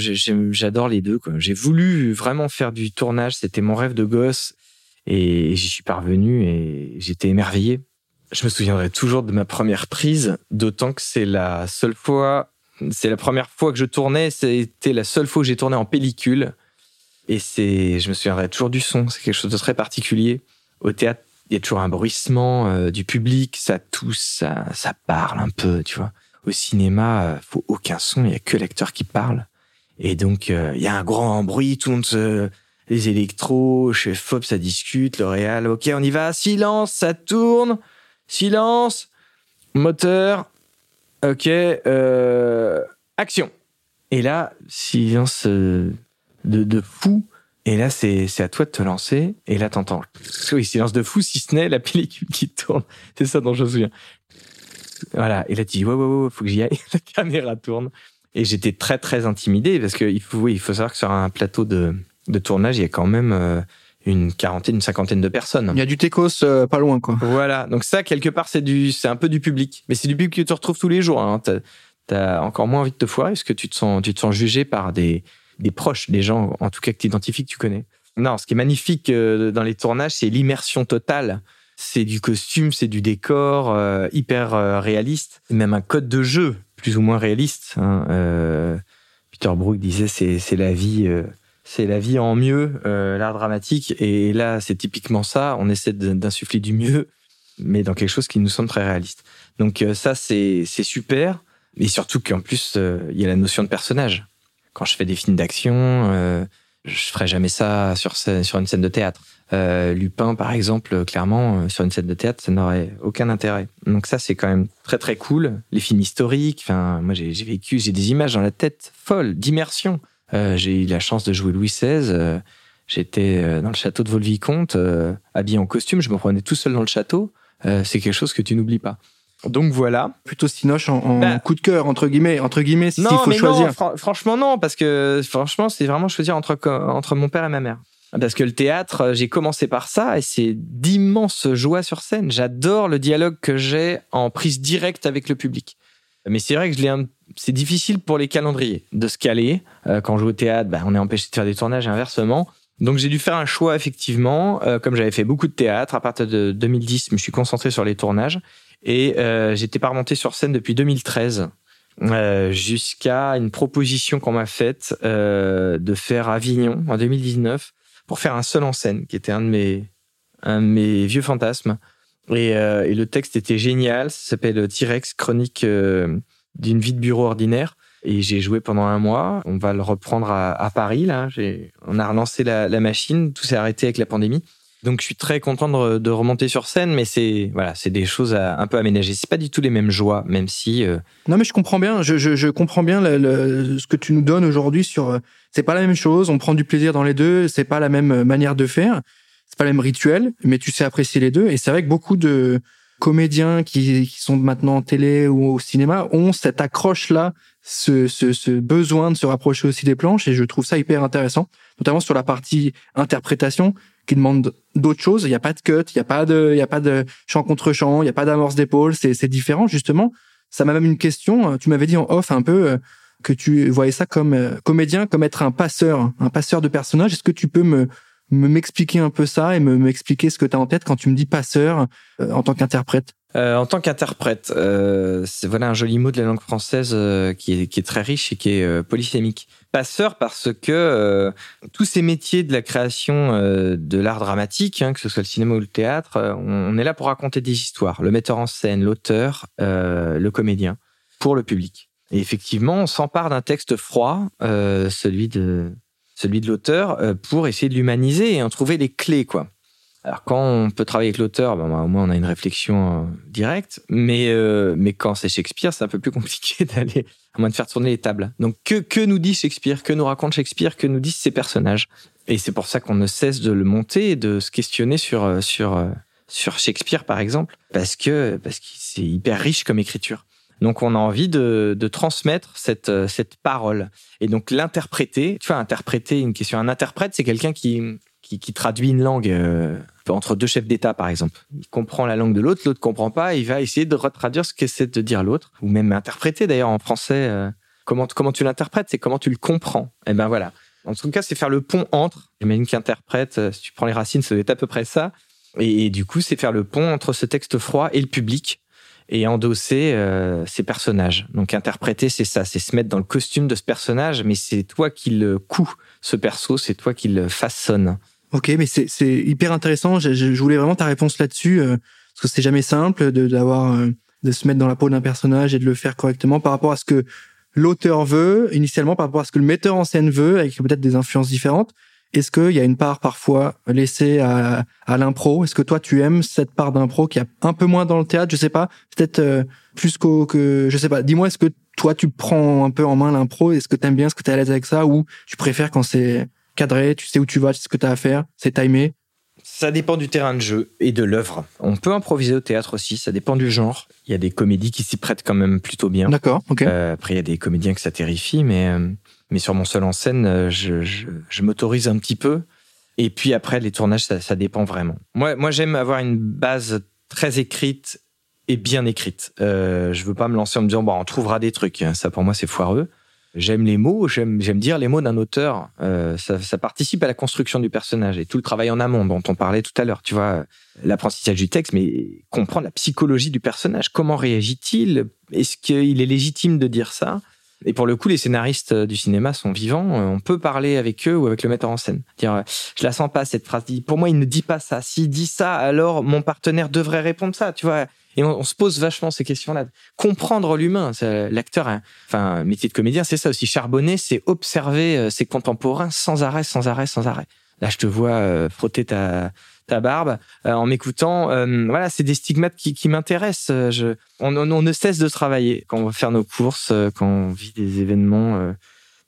j'adore les deux. quoi. J'ai voulu vraiment faire du tournage, c'était mon rêve de gosse, et j'y suis parvenu et j'étais émerveillé. Je me souviendrai toujours de ma première prise, d'autant que c'est la seule fois, c'est la première fois que je tournais, c'était la seule fois que j'ai tourné en pellicule, et c'est, je me souviendrai toujours du son. C'est quelque chose de très particulier. Au théâtre, il y a toujours un bruissement euh, du public, ça tousse, ça, ça parle un peu, tu vois au cinéma, euh, faut aucun son, il y a que l'acteur qui parle. Et donc, euh, il y a un grand bruit, tout le monde se... Les électros, chez Fob, ça discute, le réal, ok, on y va, silence, ça tourne, silence, moteur, ok, euh, action. Et là, silence euh, de, de fou. Et là, c'est à toi de te lancer. Et là, t'entends, oui, silence de fou, si ce n'est la pellicule qui tourne. C'est ça dont je me souviens. Voilà. Et là, tu dis, ouais, ouais, ouais, faut que j'y aille. La caméra tourne. Et j'étais très, très intimidé parce que il faut, oui, il faut savoir que sur un plateau de, de tournage, il y a quand même euh, une quarantaine, une cinquantaine de personnes. Il y a du techos euh, pas loin quoi. Voilà. Donc ça, quelque part, c'est du, c'est un peu du public. Mais c'est du public que tu retrouves tous les jours. Hein. T'as, encore moins envie de te foirer parce que tu te sens, tu te sens jugé par des, des proches, des gens, en tout cas, que tu identifies, que tu connais. Non, ce qui est magnifique euh, dans les tournages, c'est l'immersion totale. C'est du costume, c'est du décor euh, hyper réaliste, même un code de jeu plus ou moins réaliste. hein. Peter Brook disait c'est c'est la vie, c'est la vie en mieux, euh, l'art dramatique. Et là, c'est typiquement ça. On essaie d'insuffler du mieux, mais dans quelque chose qui nous semble très réaliste. Donc euh, ça, c'est super. Et surtout qu'en plus, euh, il y a la notion de personnage. Quand je fais des films d'action, euh, je ferais jamais ça sur, scène- sur une scène de théâtre. Lupin, par exemple, clairement, sur une scène de théâtre, ça n'aurait aucun intérêt. Donc ça, c'est quand même très très cool. Les films historiques, enfin, moi j'ai vécu, j'ai des images dans la tête folles, d'immersion. Euh, j'ai eu la chance de jouer Louis XVI. euh, J'étais euh, dans le château de Vaux-le-Vicomte, euh, habillé en costume, je me prenais tout seul dans le château. Euh, c'est quelque chose que tu n'oublies pas. Donc voilà. Plutôt Sinoche en, en Bah. coup de cœur entre guillemets, entre guillemets s'il faut mais choisir. non, fran- franchement non, parce que franchement c'est vraiment choisir entre entre mon père et ma mère. Parce que le théâtre, j'ai commencé par ça et c'est d'immenses joies sur scène. J'adore le dialogue que j'ai en prise directe avec le public. Mais c'est vrai que je l'ai c'est difficile pour les calendriers de se caler. Euh, quand on joue au théâtre, bah, on est empêché de faire des tournages et inversement. Donc j'ai dû faire un choix effectivement, euh, comme j'avais fait beaucoup de théâtre à partir de 2010, je me suis concentré sur les tournages et euh, j'étais pas remonté sur scène depuis 2013 euh, jusqu'à une proposition qu'on m'a faite euh, de faire Avignon en 2019 pour faire un seul en scène, qui était un de mes un de mes vieux fantasmes. Et, euh, et le texte était génial, ça s'appelle T-Rex, chronique d'une vie de bureau ordinaire. Et j'ai joué pendant un mois. On va le reprendre à, Paris. Là, on a relancé la, machine. Tout s'est arrêté avec la pandémie. Donc je suis très content de, remonter sur scène, mais c'est voilà, c'est des choses à un peu aménager. C'est pas du tout les mêmes joies, même si. Euh... Non, mais je comprends bien. Je, je, comprends bien ce que tu nous donnes aujourd'hui sur. Euh, c'est pas la même chose. On prend du plaisir dans les deux. C'est pas la même manière de faire. C'est pas le même rituel, mais tu sais apprécier les deux. Et c'est vrai que beaucoup de comédiens qui, qui sont maintenant en télé ou au cinéma ont cette accroche là ce, ce, ce, besoin de se rapprocher aussi des planches et je trouve ça hyper intéressant, notamment sur la partie interprétation qui demande d'autres choses. Il n'y a pas de cut, il n'y a pas de, il y a pas de chant contre chant, il n'y a pas d'amorce d'épaule. C'est, différent justement. Ça m'a même une question. Tu m'avais dit en off un peu euh, que tu voyais ça comme euh, comédien, comme être un passeur, un passeur de personnages. Est-ce que tu peux me m'expliquer un peu ça et me m'expliquer ce que tu as en tête quand tu me dis passeur euh, en tant qu'interprète euh, en tant qu'interprète, euh, c'est voilà un joli mot de la langue française qui, est, qui, est, très riche et qui est polysémique. Passeur parce que tous ces métiers de la création de l'art dramatique, hein, que ce soit le cinéma ou le théâtre, on, on, est là pour raconter des histoires. Le metteur en scène, l'auteur, le comédien, pour le public. Et effectivement, on s'empare d'un texte froid, celui de celui de l'auteur, pour essayer de l'humaniser et en trouver les clés, quoi. Alors quand on peut travailler avec l'auteur, ben, au moins on a une réflexion euh, directe. Mais euh, mais quand c'est Shakespeare, c'est un peu plus compliqué d'aller à moins de faire tourner les tables. Donc que que nous dit Shakespeare, que nous raconte Shakespeare, que nous disent ses personnages? Et c'est pour ça qu'on ne cesse de le monter et de se questionner sur euh, sur sur Shakespeare par exemple, parce que parce que c'est hyper riche comme écriture. Donc on a envie de, de transmettre cette cette parole et donc l'interpréter. Tu vois, interpréter une question. Un interprète, c'est quelqu'un qui qui, qui, traduit une langue euh, entre deux chefs d'État, par exemple. Il comprend la langue de l'autre, l'autre comprend pas, il va essayer de retraduire ce qu'essaie de dire l'autre, ou même interpréter d'ailleurs en français. Euh, comment, comment tu l'interprètes, c'est comment tu le comprends. Et eh ben voilà. En tout cas, c'est faire le pont entre. J'imagine qu'interprète, euh, si tu prends les racines, ça doit être à peu près ça. Et du coup, c'est faire le pont entre ce texte froid et le public et endosser euh, ces personnages. Donc interpréter, c'est ça, c'est se mettre dans le costume de ce personnage, mais c'est toi qui le couds, ce perso, c'est toi qui le façonne. Ok, mais c'est hyper intéressant. Je, je, voulais vraiment ta réponse là-dessus euh, parce que c'est jamais simple de d'avoir euh, de se mettre dans la peau d'un personnage et de le faire correctement par rapport à ce que l'auteur veut initialement, par rapport à ce que le metteur en scène veut, avec peut-être des influences différentes. Est-ce qu'il y a une part parfois laissée à, à l'impro? Est-ce que toi tu aimes cette part d'impro qui a un peu moins dans le théâtre? Je sais pas, peut-être euh, plus qu'au que je sais pas. Dis-moi, est-ce que toi tu prends un peu en main l'impro? Est-ce que tu aimes bien Est-ce que tu es à l'aise avec ça? Ou tu préfères quand c'est cadré, tu sais où tu vas, tu sais ce que tu as à faire, c'est timé? Ça dépend du terrain de jeu et de l'œuvre. On peut improviser au théâtre aussi, ça dépend du genre. Il y a des comédies qui s'y prêtent quand même plutôt bien. D'accord, ok. Euh, après, il y a des comédiens que ça terrifie, mais, euh, mais sur mon seul en scène, euh, je, m'autorise un petit peu. Et puis après, les tournages, ça, dépend vraiment. Moi, j'aime avoir une base très écrite et bien écrite. Euh, je veux pas me lancer en me disant, bon, on trouvera des trucs. Ça, pour moi, c'est foireux j'aime les mots, j'aime dire les mots d'un auteur. Euh, ça, participe à la construction du personnage et tout le travail en amont dont on parlait tout à l'heure. Tu vois, l'apprentissage du texte, mais comprendre la psychologie du personnage. Comment réagit-il? Est-ce qu'il est légitime de dire ça? Et pour le coup, les scénaristes du cinéma sont vivants. On peut parler avec eux ou avec le metteur en scène. Dire, je la sens pas cette phrase. Pour moi, il ne dit pas ça. S'il dit ça, alors mon partenaire devrait répondre ça. Tu vois, et on, se pose vachement ces questions-là. Comprendre l'humain, l'acteur, enfin, métier de comédien, c'est ça aussi. Charbonner, c'est observer euh, ses contemporains sans arrêt, sans arrêt, sans arrêt. Là, je te vois euh, frotter ta, ta barbe euh, en m'écoutant. Euh, voilà, c'est des stigmates qui, m'intéressent. Je, on, ne cesse de travailler quand on va faire nos courses, euh, quand on vit des événements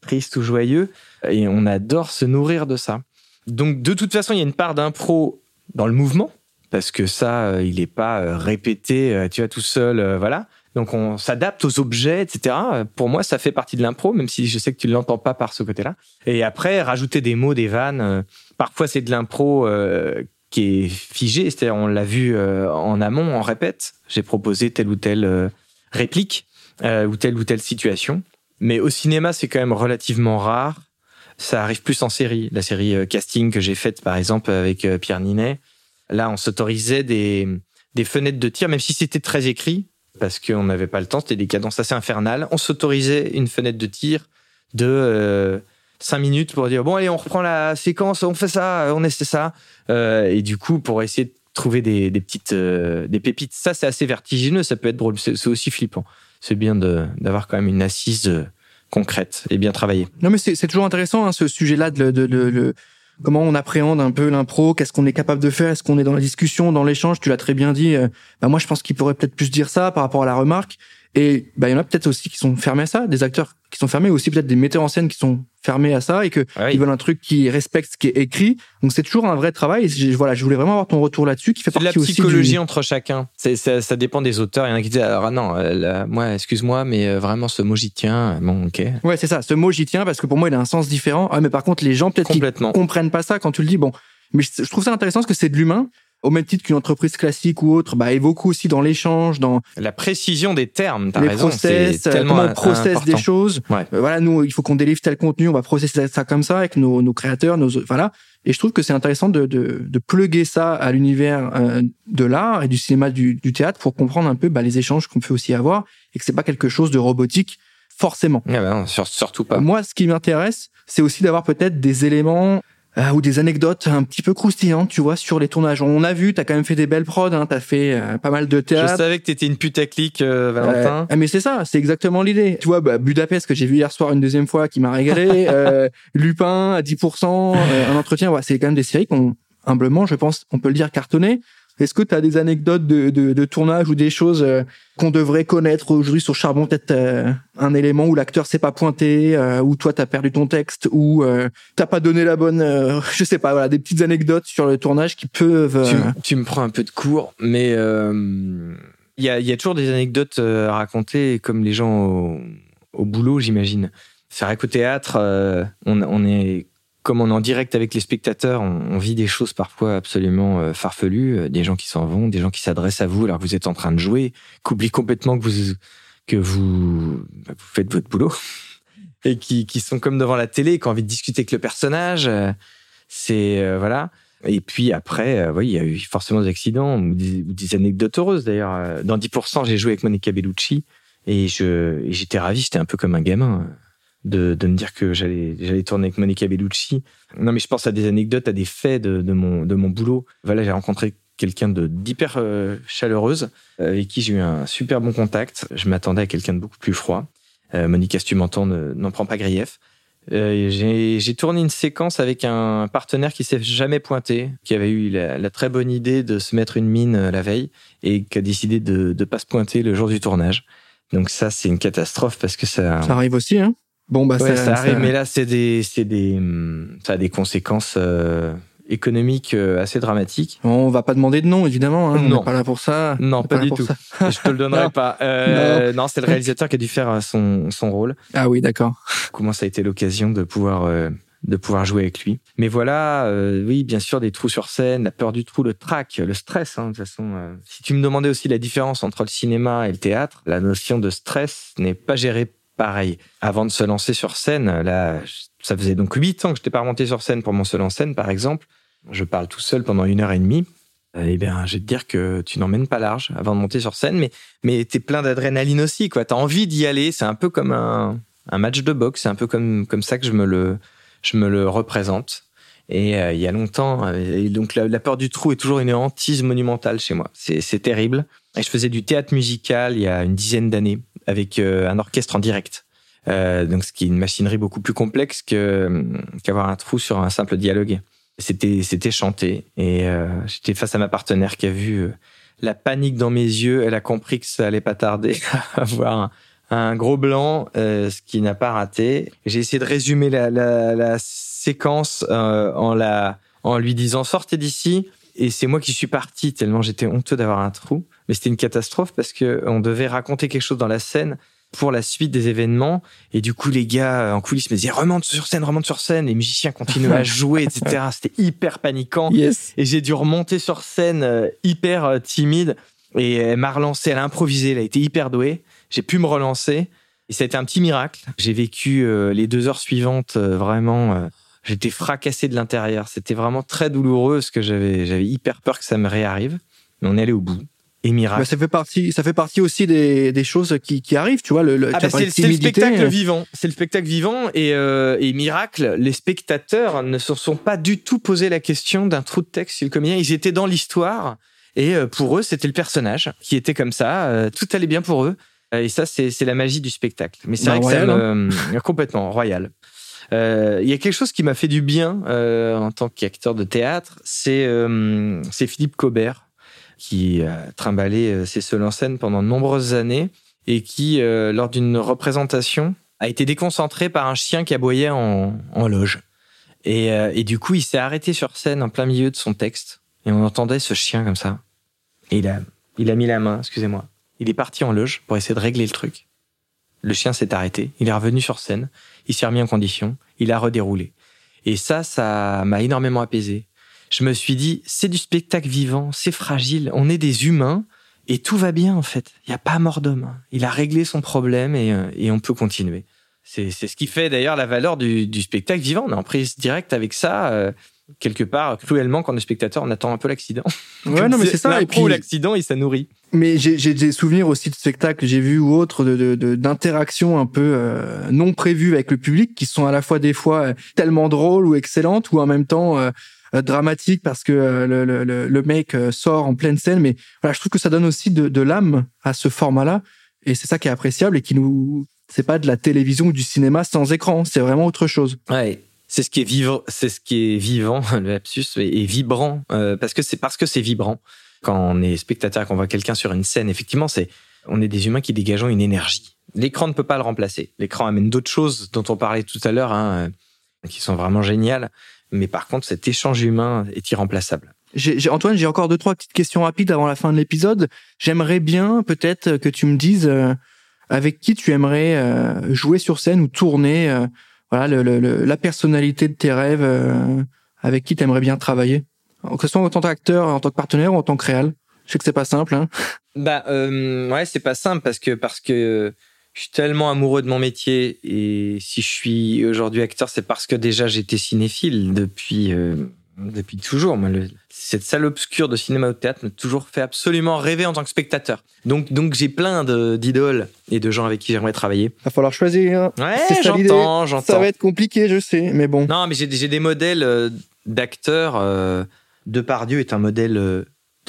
tristes ou joyeux, et on adore se nourrir de ça. Donc, de toute façon, il y a une part d'impro dans le mouvement parce que ça, euh, il n'est pas euh, répété, euh, tu vois, tout seul, voilà. Donc on s'adapte aux objets, etc. Pour moi, ça fait partie de l'impro, même si je sais que tu ne l'entends pas par ce côté-là. Et après, rajouter des mots, des vannes. euh, parfois, c'est de l'impro euh, qui est figé, c'est-à-dire on l'a vu euh, en amont, on répète. J'ai proposé telle ou telle euh, réplique euh, ou telle ou telle situation. Mais au cinéma, c'est quand même relativement rare. Ça arrive plus en série. La série euh, casting que j'ai faite, par exemple, avec euh, Pierre Ninet. Là, on s'autorisait des, des fenêtres de tir, même si c'était très écrit, parce qu'on n'avait pas le temps, c'était des cadences assez infernales. On s'autorisait une fenêtre de tir de 5 minutes pour dire bon, allez, on reprend la séquence, on fait ça, on essaie ça. Euh, et du coup, pour essayer de trouver des, des petites euh, des pépites, ça, c'est assez vertigineux, ça peut être drôle, c'est aussi flippant. C'est bien de- d'avoir quand même une assise euh, concrète et bien travaillée. Non, mais c'est c'est toujours intéressant, hein, ce sujet-là, de, de, de- de- comment on appréhende un peu l'impro, qu'est-ce qu'on est capable de faire, est-ce qu'on est dans la discussion, dans l'échange, tu l'as très bien dit. euh, bah, moi, je pense qu'il pourrait peut-être plus dire ça par rapport à la remarque. Et bah, il y en a peut-être aussi qui sont fermés à ça, des acteurs qui sont fermés, aussi peut-être des metteurs en scène qui sont fermés à ça et que Ouais. ils veulent un truc qui respecte ce qui est écrit. Donc c'est toujours un vrai travail. Et voilà, je voulais vraiment avoir ton retour là-dessus, qui fait C'est de la partie aussi psychologie du... entre chacun. C'est, ça, ça dépend des auteurs. Il y en a qui disent alors ah non, euh, là, moi excuse-moi, mais euh, vraiment ce mot j'y tiens. Bon, ok, Ouais, c'est ça. Ce mot, j'y tiens parce que pour moi, il a un sens différent. Ah, mais par contre, les gens peut-être qui complètement. comprennent pas ça quand tu le dis. Bon, mais je trouve ça intéressant parce que c'est de l'humain. Au même titre qu'une entreprise classique ou autre, bah, évoque aussi dans l'échange, dans La précision des termes, t'as les raison. process, euh, comment on processe des choses. Ouais. Euh, voilà, nous, il faut qu'on délivre tel contenu, on va processer ça comme ça avec nos, nos créateurs, nos, voilà. Et je trouve que c'est intéressant de, de, de plugger ça à l'univers euh, de l'art et du cinéma, du, du théâtre pour comprendre un peu bah, les échanges qu'on peut aussi avoir et que c'est pas quelque chose de robotique forcément. Ah bah non, sur- surtout pas. Moi, ce qui m'intéresse, c'est aussi d'avoir peut-être des éléments euh, ou des anecdotes un petit peu croustillantes, tu vois, sur les tournages. On a vu, t'as quand même fait des belles prods, hein, t'as fait euh, pas mal de Je théâtre. savais que t'étais une putaclic, euh, Valentin. Euh, ah, mais c'est ça, c'est exactement l'idée. Tu vois, bah, Budapest que j'ai vu hier soir une deuxième fois qui m'a régalé, euh, Lupin à 10%, euh, un entretien, ouais, c'est quand même des séries qu'on, humblement, je pense, on peut le dire, cartonné. Est-ce que tu as des anecdotes de, de, de tournage ou des choses euh, qu'on devrait connaître aujourd'hui sur Charbon? Peut-être euh, un élément où l'acteur s'est pas pointé, euh, ou toi t'as perdu ton texte, ou euh, t'as pas donné la bonne, je sais pas, voilà, des petites anecdotes sur le tournage qui peuvent. Tu, tu me prends un peu de cours, mais euh, il y, a, il y a toujours des anecdotes à raconter, comme les gens au, au boulot, j'imagine. C'est vrai qu'au théâtre, euh, on, on est comme on est en direct avec les spectateurs, on, vit des choses parfois absolument euh, farfelues, euh, des gens qui s'en vont, des gens qui s'adressent à vous alors que vous êtes en train de jouer, qui oublient complètement que vous bah, faites votre boulot et qui, sont comme devant la télé, qui ont envie de discuter avec le personnage. euh, C'est voilà. Et puis après, il y a eu forcément des accidents ou des, ou des anecdotes heureuses d'ailleurs. Dans 10%, j'ai joué avec Monica Bellucci et j'étais ravi. J'étais un peu comme un gamin de, de me dire que j'allais j'allais tourner avec Monica Bellucci. Non, mais je pense à des anecdotes, à des faits de, de mon de mon boulot. Voilà, j'ai rencontré quelqu'un de d'hyper euh, chaleureuse euh, avec qui j'ai eu un super bon contact. Je m'attendais à quelqu'un de beaucoup plus froid. Euh, Monica, si tu m'entends, ne- n'en prends pas grief. Euh, j'ai j'ai tourné une séquence avec un partenaire qui s'est jamais pointé, qui avait eu la, la très bonne idée de se mettre une mine euh, la veille et qui a décidé de ne pas se pointer le jour du tournage. Donc ça, c'est une catastrophe parce que ça, Ça arrive aussi, hein. Bon, bah, ouais, ça, ça arrive. ça- Mais là, c'est des, c'est des, hum, ça a des conséquences euh, économiques euh, assez dramatiques. On va pas demander de nom, évidemment. Hein. On Non. n'est pas là pour ça. Non, On pas du tout. Je te le donnerai Non. pas. Euh, non, c'est le réalisateur qui a dû faire son, son rôle. Ah oui, d'accord. comment ça a été l'occasion de pouvoir euh, de pouvoir jouer avec lui. Mais voilà, euh, oui, bien sûr, des trous sur scène, la peur du trou, le trac, le stress. hein, de toute façon, euh. si tu me demandais aussi la différence entre le cinéma et le théâtre, la notion de stress n'est pas gérée pareil. Avant de se lancer sur scène, là, ça faisait donc huit ans que je n'étais pas remonté sur scène pour mon seul en scène, par exemple. Je parle tout seul pendant une heure et demie. Eh bien, je vais te dire que tu n'emmènes pas large avant de monter sur scène, mais mais t'es plein d'adrénaline aussi, quoi. T'as envie d'y aller. C'est un peu comme un, match de boxe. C'est un peu comme comme ça que je me le je me le représente. Et euh, il y a longtemps, euh, et donc la, la peur du trou est toujours une hantise monumentale chez moi. C'est terrible. Et je faisais du théâtre musical il y a une dizaine d'années avec euh, un orchestre en direct. Euh, donc ce qui est une machinerie beaucoup plus complexe que qu'avoir un trou sur un simple dialogue. C'était c'était chanté et euh, j'étais face à ma partenaire qui a vu euh, la panique dans mes yeux. Elle a compris que ça allait pas tarder à avoir un, gros blanc, euh, ce qui n'a pas raté. J'ai essayé de résumer la, séquence euh, en la en lui disant sortez d'ici. Et c'est moi qui suis parti tellement j'étais honteux d'avoir un trou. Mais c'était une catastrophe parce que on devait raconter quelque chose dans la scène pour la suite des événements. Et du coup, les gars euh, en coulisses me disaient remonte sur scène, remonte sur scène. Les musiciens continuaient à jouer, etc. C'était hyper paniquant. Yes. Et j'ai dû remonter sur scène euh, hyper euh, timide. Et elle m'a relancé, elle a improvisé, elle a été hyper douée. J'ai pu me relancer. Et ça a été un petit miracle. J'ai vécu les deux heures suivantes vraiment. J'étais fracassé de l'intérieur. C'était vraiment très douloureux parce que j'avais, j'avais hyper peur que ça me réarrive. Mais on est allé au bout et miracle. Bah, ça fait partie, ça fait partie aussi des, des choses qui, qui arrivent, tu vois. Le, le, ah bah c'est le spectacle euh, vivant. C'est le spectacle vivant et, euh, et miracle, les spectateurs ne se sont pas du tout posé la question d'un trou de texte le comédien. Ils étaient dans l'histoire et euh, pour eux, c'était le personnage qui était comme ça. euh, tout allait bien pour eux. Et ça, c'est c'est la magie du spectacle. Mais c'est Bah, vrai que ça royal, me... complètement royal. Euh, Il y a quelque chose qui m'a fait du bien euh, en tant qu'acteur de théâtre, c'est euh, c'est Philippe Cobert qui a trimballé euh, ses seuls en scène pendant de nombreuses années et qui, euh, lors d'une représentation, a été déconcentré par un chien qui aboyait en, en loge. Et, euh, et du coup, il s'est arrêté sur scène en plein milieu de son texte et on entendait ce chien comme ça. Et il a, il a mis la main, excusez-moi. Il est parti en loge pour essayer de régler le truc. Le chien s'est arrêté, il est revenu sur scène, il s'est remis en condition, il a redéroulé. Et ça, ça m'a énormément apaisé. Je me suis dit, c'est du spectacle vivant, c'est fragile, on est des humains et tout va bien en fait. Il n'y a pas mort d'homme. Il a réglé son problème et, euh, et on peut continuer. C'est ce qui fait d'ailleurs la valeur du, du spectacle vivant. On est en prise directe avec ça. euh, quelque part, cruellement, quand le spectateur, on attend un peu l'accident. Ouais, non, mais c'est ça. Et puis, l'accident, il ça nourrit. mais j'ai des souvenirs aussi de spectacles que j'ai vus ou autres de de- de- d'interactions un peu euh, non prévues avec le public qui sont à la fois des fois euh, tellement drôles ou excellentes ou en même temps euh, dramatiques parce que euh, le, le, mec euh, sort en pleine scène. Mais voilà, je trouve que ça donne aussi de, de l'âme à ce format-là et c'est ça qui est appréciable et qui nous c'est pas de la télévision ou du cinéma sans écran, c'est vraiment autre chose. Ouais. C'est ce qui est vivant, c'est ce qui est vivant, le lapsus, et, vibrant, parce que c'est parce que c'est vibrant. Quand on est spectateur, qu'on voit quelqu'un sur une scène, effectivement, c'est, on est des humains qui dégageons une énergie. L'écran ne peut pas le remplacer. L'écran amène d'autres choses dont on parlait tout à l'heure, hein, qui sont vraiment géniales. Mais par contre, cet échange humain est irremplaçable. Antoine, j'ai encore deux trois petites questions rapides avant la fin de l'épisode. J'aimerais bien peut-être que tu me dises euh, avec qui tu aimerais euh, jouer sur scène ou tourner. euh, voilà, le, le- le- la personnalité de tes rêves, euh, avec qui tu aimerais bien travailler. Que ce soit en tant qu'acteur, en tant que partenaire ou en tant que réal. Je sais que c'est pas simple. Hein. Bah euh, ouais, c'est pas simple parce que parce que je suis tellement amoureux de mon métier et si je suis aujourd'hui acteur, c'est parce que déjà j'étais cinéphile depuis euh, depuis toujours. Moi, le- cette salle obscure de cinéma ou de théâtre m'a toujours fait absolument rêver en tant que spectateur. Donc donc j'ai plein d'idoles et de gens avec qui j'aimerais travailler. Va falloir choisir. Ouais, C'est ça l'idée. j'entends, Ça j'entends. va être compliqué, je sais, mais bon. Non, mais j'ai des modèles euh, d'acteurs. Euh, Depardieu est un modèle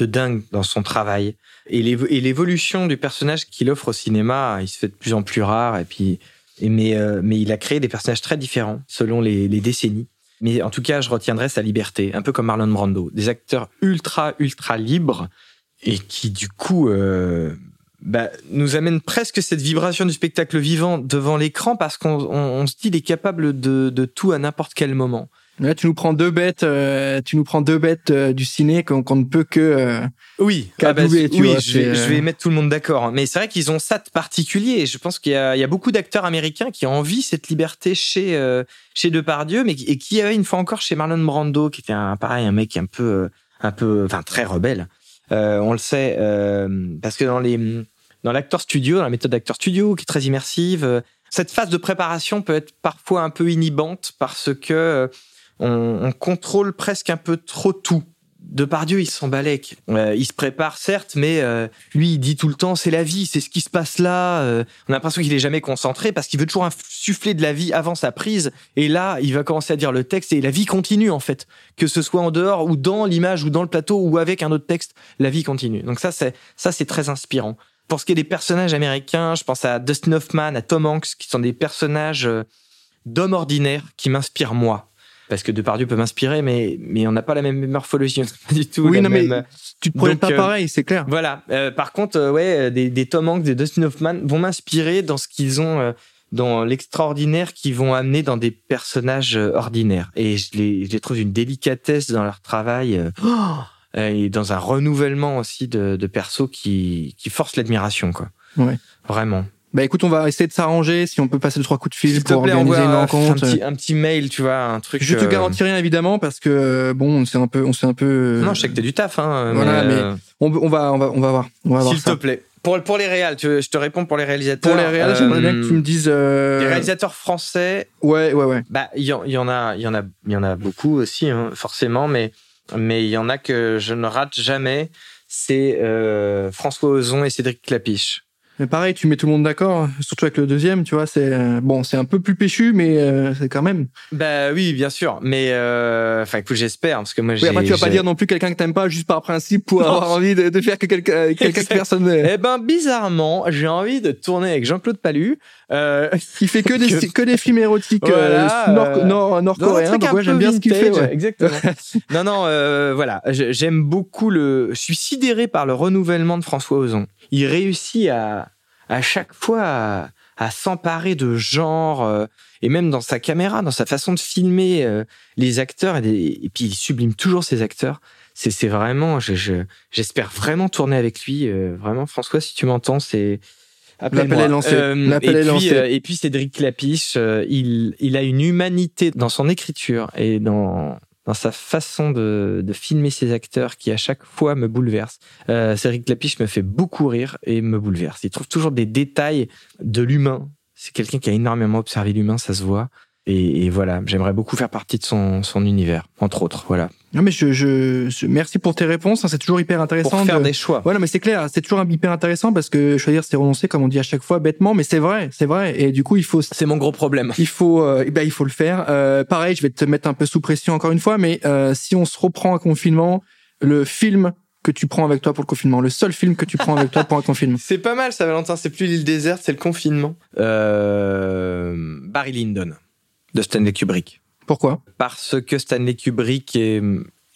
de dingue dans son travail. Et l'évo- et l'évolution du personnage qu'il offre au cinéma, il se fait de plus en plus rare. Et puis, mais, euh, mais il a créé des personnages très différents selon les, décennies. Mais en tout cas, je retiendrai sa liberté, un peu comme Marlon Brando. Des acteurs ultra, ultra libres et qui, du coup, euh, bah, nous amènent presque cette vibration du spectacle vivant devant l'écran parce qu'on on- on se dit il est capable de tout à n'importe quel moment. Là, tu nous prends deux bêtes, euh, tu nous prends deux bêtes euh, du ciné qu'on ne peut que. euh, Oui, Qu'à ah bah, tu oui vois, je, vais, c'est, je vais mettre tout le monde d'accord. Mais c'est vrai qu'ils ont ça de particulier. Je pense qu'il y a, il y a beaucoup d'acteurs américains qui ont envie cette liberté chez chez Depardieu, mais qui- et qui avait une fois encore chez Marlon Brando, qui était un pareil un mec un peu un peu, enfin très rebelle. On le sait parce que dans les dans l'acteur studio, dans la méthode d'acteur studio, qui est très immersive, cette phase de préparation peut être parfois un peu inhibante parce que on, on contrôle presque un peu trop tout. Depardieu, il s'en balèque. Euh, il se prépare, certes, mais euh, lui, il dit tout le temps, c'est la vie, c'est ce qui se passe là. Euh, on a l'impression qu'il est jamais concentré parce qu'il veut toujours insuffler de la vie avant sa prise. Et là, il va commencer à dire le texte et la vie continue, en fait. Que ce soit en dehors ou dans l'image ou dans le plateau ou avec un autre texte, la vie continue. Donc ça, c'est, ça, c'est très inspirant. Pour ce qui est des personnages américains, je pense à Dustin Hoffman, à Tom Hanks, qui sont des personnages euh, d'hommes ordinaires qui m'inspirent moi. Parce que Depardieu peut m'inspirer, mais, mais on n'a pas la même morphologie, on pas du tout Oui, la non, mais même... tu te Donc, pas euh, pareil, c'est clair. Voilà. Euh, par contre, euh, ouais, des, des Tom Hanks, des Dustin Hoffman vont m'inspirer dans ce qu'ils ont, dans l'extraordinaire qu'ils vont amener dans des personnages ordinaires. Et je les, je les trouve d'une délicatesse dans leur travail. oh, et dans un renouvellement aussi de, de persos qui, qui force l'admiration, quoi. Ouais. Vraiment. Bah écoute, on va essayer de s'arranger si on peut passer le trois coups de fil S'il te pour plaît, organiser une un, rencontre. un petit, un petit mail, tu vois, un truc. Je te euh, garantis rien évidemment parce que euh, bon, c'est un peu, on s'est un peu. Non, je sais que t'as du taf, hein. Voilà, mais euh, on, on va, on va, on va voir. On va S'il te plaît. Pour, pour les réals, tu je te réponds pour les réalisateurs. Pour les réels, j'aimerais bien que tu me Euh, dises. euh, Les réalisateurs français, Ouais, ouais, ouais. bah il y, en- il y en a, il y en a, il y en a beaucoup aussi, hein, forcément, mais mais il y en a que je ne rate jamais. C'est euh, François Ozon et Cédric Clapiche. Mais pareil, tu mets tout le monde d'accord, surtout avec le deuxième, tu vois. C'est euh, bon, c'est un peu plus péchu, mais euh, c'est quand même. Bah oui, bien sûr, mais euh, enfin écoute, j'espère parce que moi Oui, après, tu vas pas dire non plus quelqu'un que t'aimes pas juste par principe pour Non. avoir envie de, de faire que quelqu'un quelqu'un que personne ne- Eh ben bizarrement, j'ai envie de tourner avec Jean-Claude Palu. Euh, qui fait que des Que- que des films érotiques Voilà, euh, nord, euh, nord, Donc un ouais, j'aime bien ce qu'il fait. ouais. Exactement. non, non, euh, voilà. J'aime beaucoup le. Je suis sidéré par le renouvellement de François Ozon. Il réussit à, à chaque fois à, à s'emparer de genre euh, et même dans sa caméra, dans sa façon de filmer euh, les acteurs et, des- et puis il sublime toujours ses acteurs. C'est c'est vraiment. je- je- J'espère vraiment tourner avec lui. euh, vraiment, François, si tu m'entends, c'est. L'appel est lancé. Euh, et est puis, euh, et puis Cédric Clapiche, euh, il, il a une humanité dans son écriture et dans, dans sa façon de, de filmer ses acteurs qui à chaque fois me bouleverse. Euh, Cédric Clapiche me fait beaucoup rire et me bouleverse. Il trouve toujours des détails de l'humain. C'est quelqu'un qui a énormément observé l'humain, ça se voit. Et, et voilà, j'aimerais beaucoup faire partie de son, son univers, entre autres. Voilà, Non, mais je, je, je- merci pour tes réponses. hein, c'est toujours hyper intéressant. pour faire de- des choix. Non, mais c'est clair, c'est toujours hyper intéressant parce que choisir, c'est renoncer, comme on dit à chaque fois, bêtement, mais c'est vrai, c'est vrai. Et du coup, il faut, C'est mon gros problème. il faut, euh, eh ben, il faut le faire. Euh, pareil, je vais te mettre un peu sous pression encore une fois, mais euh, si on se reprend un confinement, le film que tu prends avec toi pour le confinement, le seul film que tu prends avec toi pour un confinement. C'est pas mal ça, Valentin. C'est plus l'île déserte, c'est le confinement. Euh, Barry Lyndon de Stanley Kubrick. Pourquoi? Parce que Stanley Kubrick est,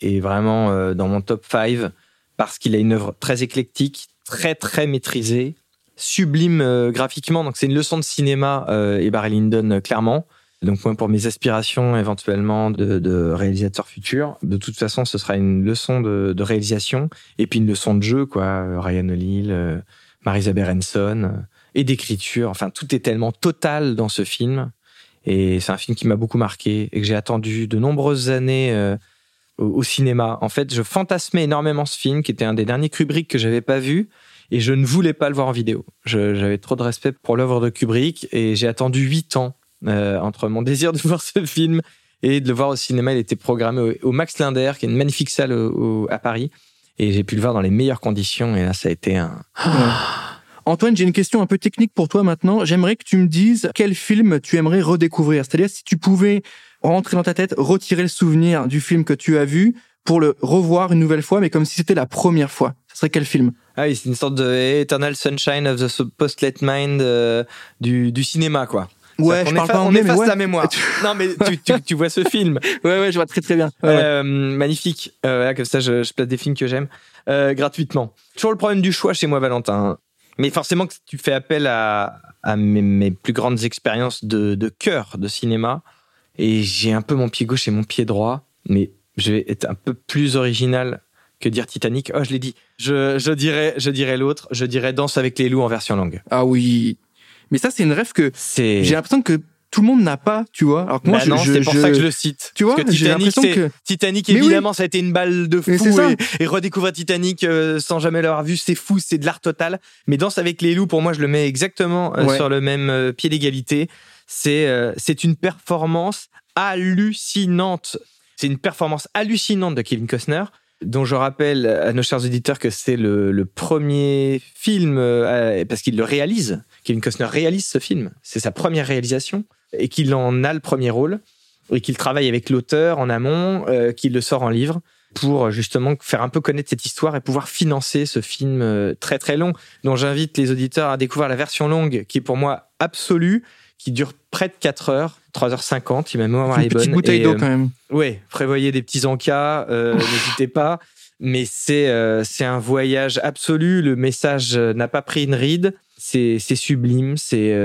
est vraiment euh, dans mon top 5. Parce qu'il a une œuvre très éclectique, très très maîtrisée, sublime euh, graphiquement. Donc c'est une leçon de cinéma euh, et Barry Lyndon clairement. Donc moi pour mes aspirations éventuellement de, de réalisateur futur, de toute façon ce sera une leçon de, de réalisation et puis une leçon de jeu quoi. Ryan O'Neill, Marisa Berenson et d'écriture. Enfin tout est tellement total dans ce film et c'est un film qui m'a beaucoup marqué et que j'ai attendu de nombreuses années euh, au, au cinéma. En fait, je fantasmais énormément ce film, qui était un des derniers Kubrick que j'avais pas vu, et je ne voulais pas le voir en vidéo. J'avais trop de respect pour l'œuvre de Kubrick, et j'ai attendu huit ans euh, entre mon désir de voir ce film et de le voir au cinéma. Il était programmé au, au Max Linder, qui est une magnifique salle au- à Paris, et j'ai pu le voir dans les meilleures conditions. Et là, ça a été un. Antoine, j'ai une question un peu technique pour toi maintenant. J'aimerais que tu me dises quel film tu aimerais redécouvrir. C'est-à-dire si tu pouvais rentrer dans ta tête, retirer le souvenir du film que tu as vu pour le revoir une nouvelle fois, mais comme si c'était la première fois. Ce serait quel film? Ah oui, c'est une sorte de Eternal Sunshine of the Postlet Mind euh, du, du cinéma, quoi. Ouais, C'est-à-dire je parle pas on mais ouais. la mémoire. non, mais tu, tu, tu vois ce film. Ouais, ouais, je vois très très bien. Ouais, ouais. Euh, magnifique. Euh, voilà, comme ça, je, je place des films que j'aime euh, gratuitement. Toujours le problème du choix chez moi, Valentin. Mais forcément, que tu fais appel à, à mes, mes plus grandes expériences de, de cœur de cinéma. Et j'ai un peu mon pied gauche et mon pied droit. Mais je vais être un peu plus original que dire Titanic. Oh, je l'ai dit. Je, je dirais, je dirais l'autre. Je dirais Danse avec les loups en version longue. Ah oui. Mais ça, c'est une rêve que j'ai l'impression que tout le monde n'a pas, tu vois. Alors que moi, Bah je, non, c'est pour je- ça que je le cite. Tu vois, Parce que Titanic, que. Oui. évidemment, ça a été une balle de fou. Et, et redécouvrir Titanic euh, sans jamais l'avoir vu, c'est fou, c'est de l'art total. Mais Danse avec les loups, pour moi, je le mets exactement euh, Ouais. sur le même euh, pied d'égalité. C'est c'est une performance hallucinante. C'est une performance hallucinante de Kevin Costner, dont je rappelle à nos chers auditeurs que c'est le, le premier film, euh, parce qu'il le réalise. Kevin Costner réalise ce film. C'est sa première réalisation et qu'il en a le premier rôle et qu'il travaille avec l'auteur en amont, euh, qu'il le sort en livre pour euh, justement faire un peu connaître cette histoire et pouvoir financer ce film euh, très très long dont j'invite les auditeurs à découvrir la version longue qui est pour moi absolue, qui dure près de 4 heures, 3h50, si ma mémoire Une est bonne. petite bouteille d'eau quand même. Ouais, prévoyez des petits encas, euh, n'hésitez pas. Mais c'est euh, c'est un voyage absolu. Le message n'a pas pris une ride. C'est sublime. C'est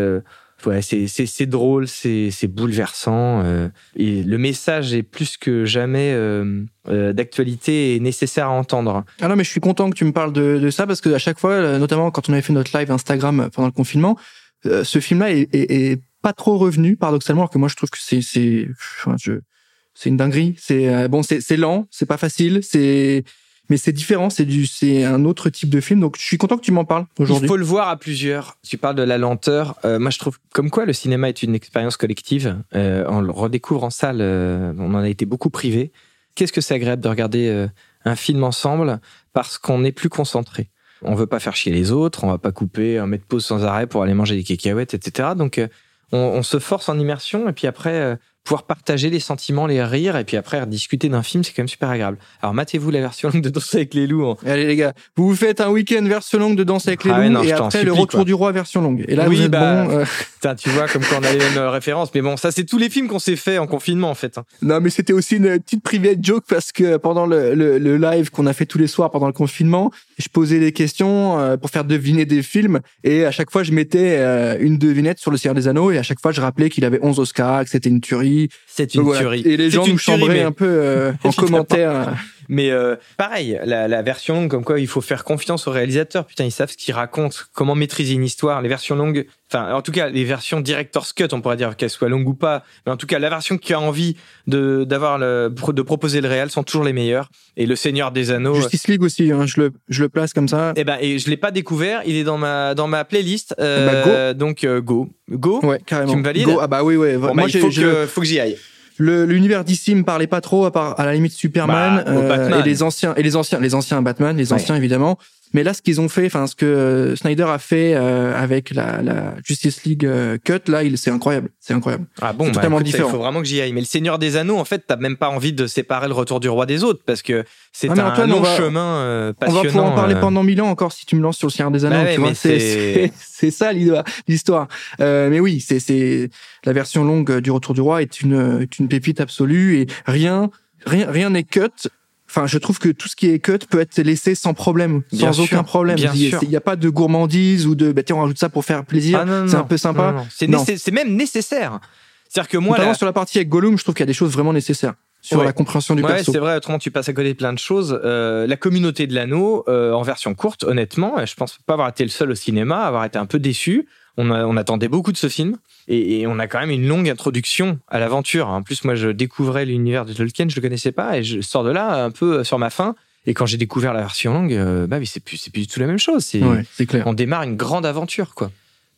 Ouais, c'est drôle, c'est bouleversant euh, et le message est plus que jamais euh, euh, d'actualité et nécessaire à entendre. Ah non, mais je suis content que tu me parles de, de ça parce que à chaque fois, euh, notamment quand on avait fait notre live Instagram pendant le confinement, euh, ce film-là est, est, est pas trop revenu paradoxalement, alors que moi je trouve que c'est c'est une dinguerie. C'est euh, bon, c'est lent, c'est pas facile, c'est mais c'est différent, c'est du c'est un autre type de film. Donc je suis content que tu m'en parles Il aujourd'hui. faut le voir à plusieurs. Tu parles de la lenteur. Euh, moi, je trouve comme quoi le cinéma est une expérience collective. Euh, on le redécouvre en salle. euh, on en a été beaucoup privé. Qu'est-ce que c'est agréable de regarder euh, un film ensemble parce qu'on est plus concentré? On veut pas faire chier les autres. On va pas couper, mettre pause sans arrêt pour aller manger des cacahuètes, etc. Donc euh, on, on se force en immersion et puis après euh, pouvoir partager les sentiments, les rires et puis après discuter d'un film, c'est quand même super agréable. Alors matez-vous la version longue de Danser avec les loups. en- Allez les gars, vous vous faites un week-end version longue de Danse avec les Ah ouais, loups non, et après le supplie, retour quoi. du roi version longue. Et là Oui, vous êtes bah, bon. euh, Putain, tu vois, comme quoi on a les mêmes euh, références. Mais bon, ça, c'est tous les films qu'on s'est fait en confinement, en fait. hein. Non, mais c'était aussi une petite private joke parce que pendant le, le, le live qu'on a fait tous les soirs pendant le confinement, je posais des questions euh, pour faire deviner des films et à chaque fois je mettais euh, une devinette sur le Seigneur des Anneaux et à chaque fois je rappelais qu'il avait 11 Oscars, que c'était une tuerie. C'est une voilà. tuerie. Et les gens nous chambraient mais- un peu euh, en commentaire. Mais euh, pareil, la, la version longue, comme quoi il faut faire confiance aux réalisateurs. Putain, ils savent ce qu'ils racontent, comment maîtriser une histoire. Les versions longues, enfin, en tout cas, les versions director's cut, on pourrait dire qu'elles soient longues ou pas. Mais en tout cas, la version qui a envie de d'avoir le de proposer le réel sont toujours les meilleures. Et le Seigneur des Anneaux. Justice League aussi, hein, je, le, je le place comme ça. Eh ben, et je l'ai pas découvert. Il est dans ma dans ma playlist. euh, bah, Donc euh, go, go. Ouais, carrément. Tu me valides Go. Ah bah oui, ouais. Bon, bah, Moi, il j'ai- faut que faut que j'y aille. Le l'univers d'ici me parlait pas trop à part à la limite Superman Bah, Batman. et les anciens et les anciens les anciens Batman les anciens évidemment mais là ce qu'ils ont fait enfin ce que euh, Snyder a fait euh, avec la, la Justice League euh, cut là il c'est incroyable c'est incroyable Ah bon, bah, totalement écoute, différent. Il faut vraiment que j'y aille. Mais le Seigneur des Anneaux, en fait, t'as même pas envie de séparer le retour du roi des autres parce que c'est Ah, un long on va- chemin euh, on passionnant. va pouvoir en parler pendant mille ans encore si tu me lances sur le Seigneur des Anneaux Bah ouais, tu vois mais c'est ça l'histoire l'histoire euh, mais oui c'est c'est la version longue du Retour du Roi est une est une pépite absolue et rien rien rien n'est cut Enfin, je trouve que tout ce qui est cut peut être laissé sans problème, Bien sans sûr, aucun problème. il n'y a pas de gourmandise ou de, bah, tiens, on rajoute ça pour faire plaisir. Ah, c'est un peu sympa. C'est nécess- même nécessaire. C'est-à-dire que moi, la- sur la partie avec Gollum, je trouve qu'il y a des choses vraiment nécessaires sur Ouais. la compréhension du Ouais, perso. c'est vrai, autrement tu passes à côté de plein de choses. Euh, la communauté de l'anneau, euh, en version courte, honnêtement, je pense pas avoir été le seul au cinéma, avoir été un peu déçu. On, a- on attendait beaucoup de ce film et, et on a quand même une longue introduction à l'aventure. En plus, moi, je découvrais l'univers de Tolkien, je le connaissais pas et je sors de là un peu sur ma faim. Et quand j'ai découvert la version longue, euh, bah oui, c'est plus, c'est plus du tout la même chose. C'est, Ouais, c'est clair. on démarre une grande aventure, quoi.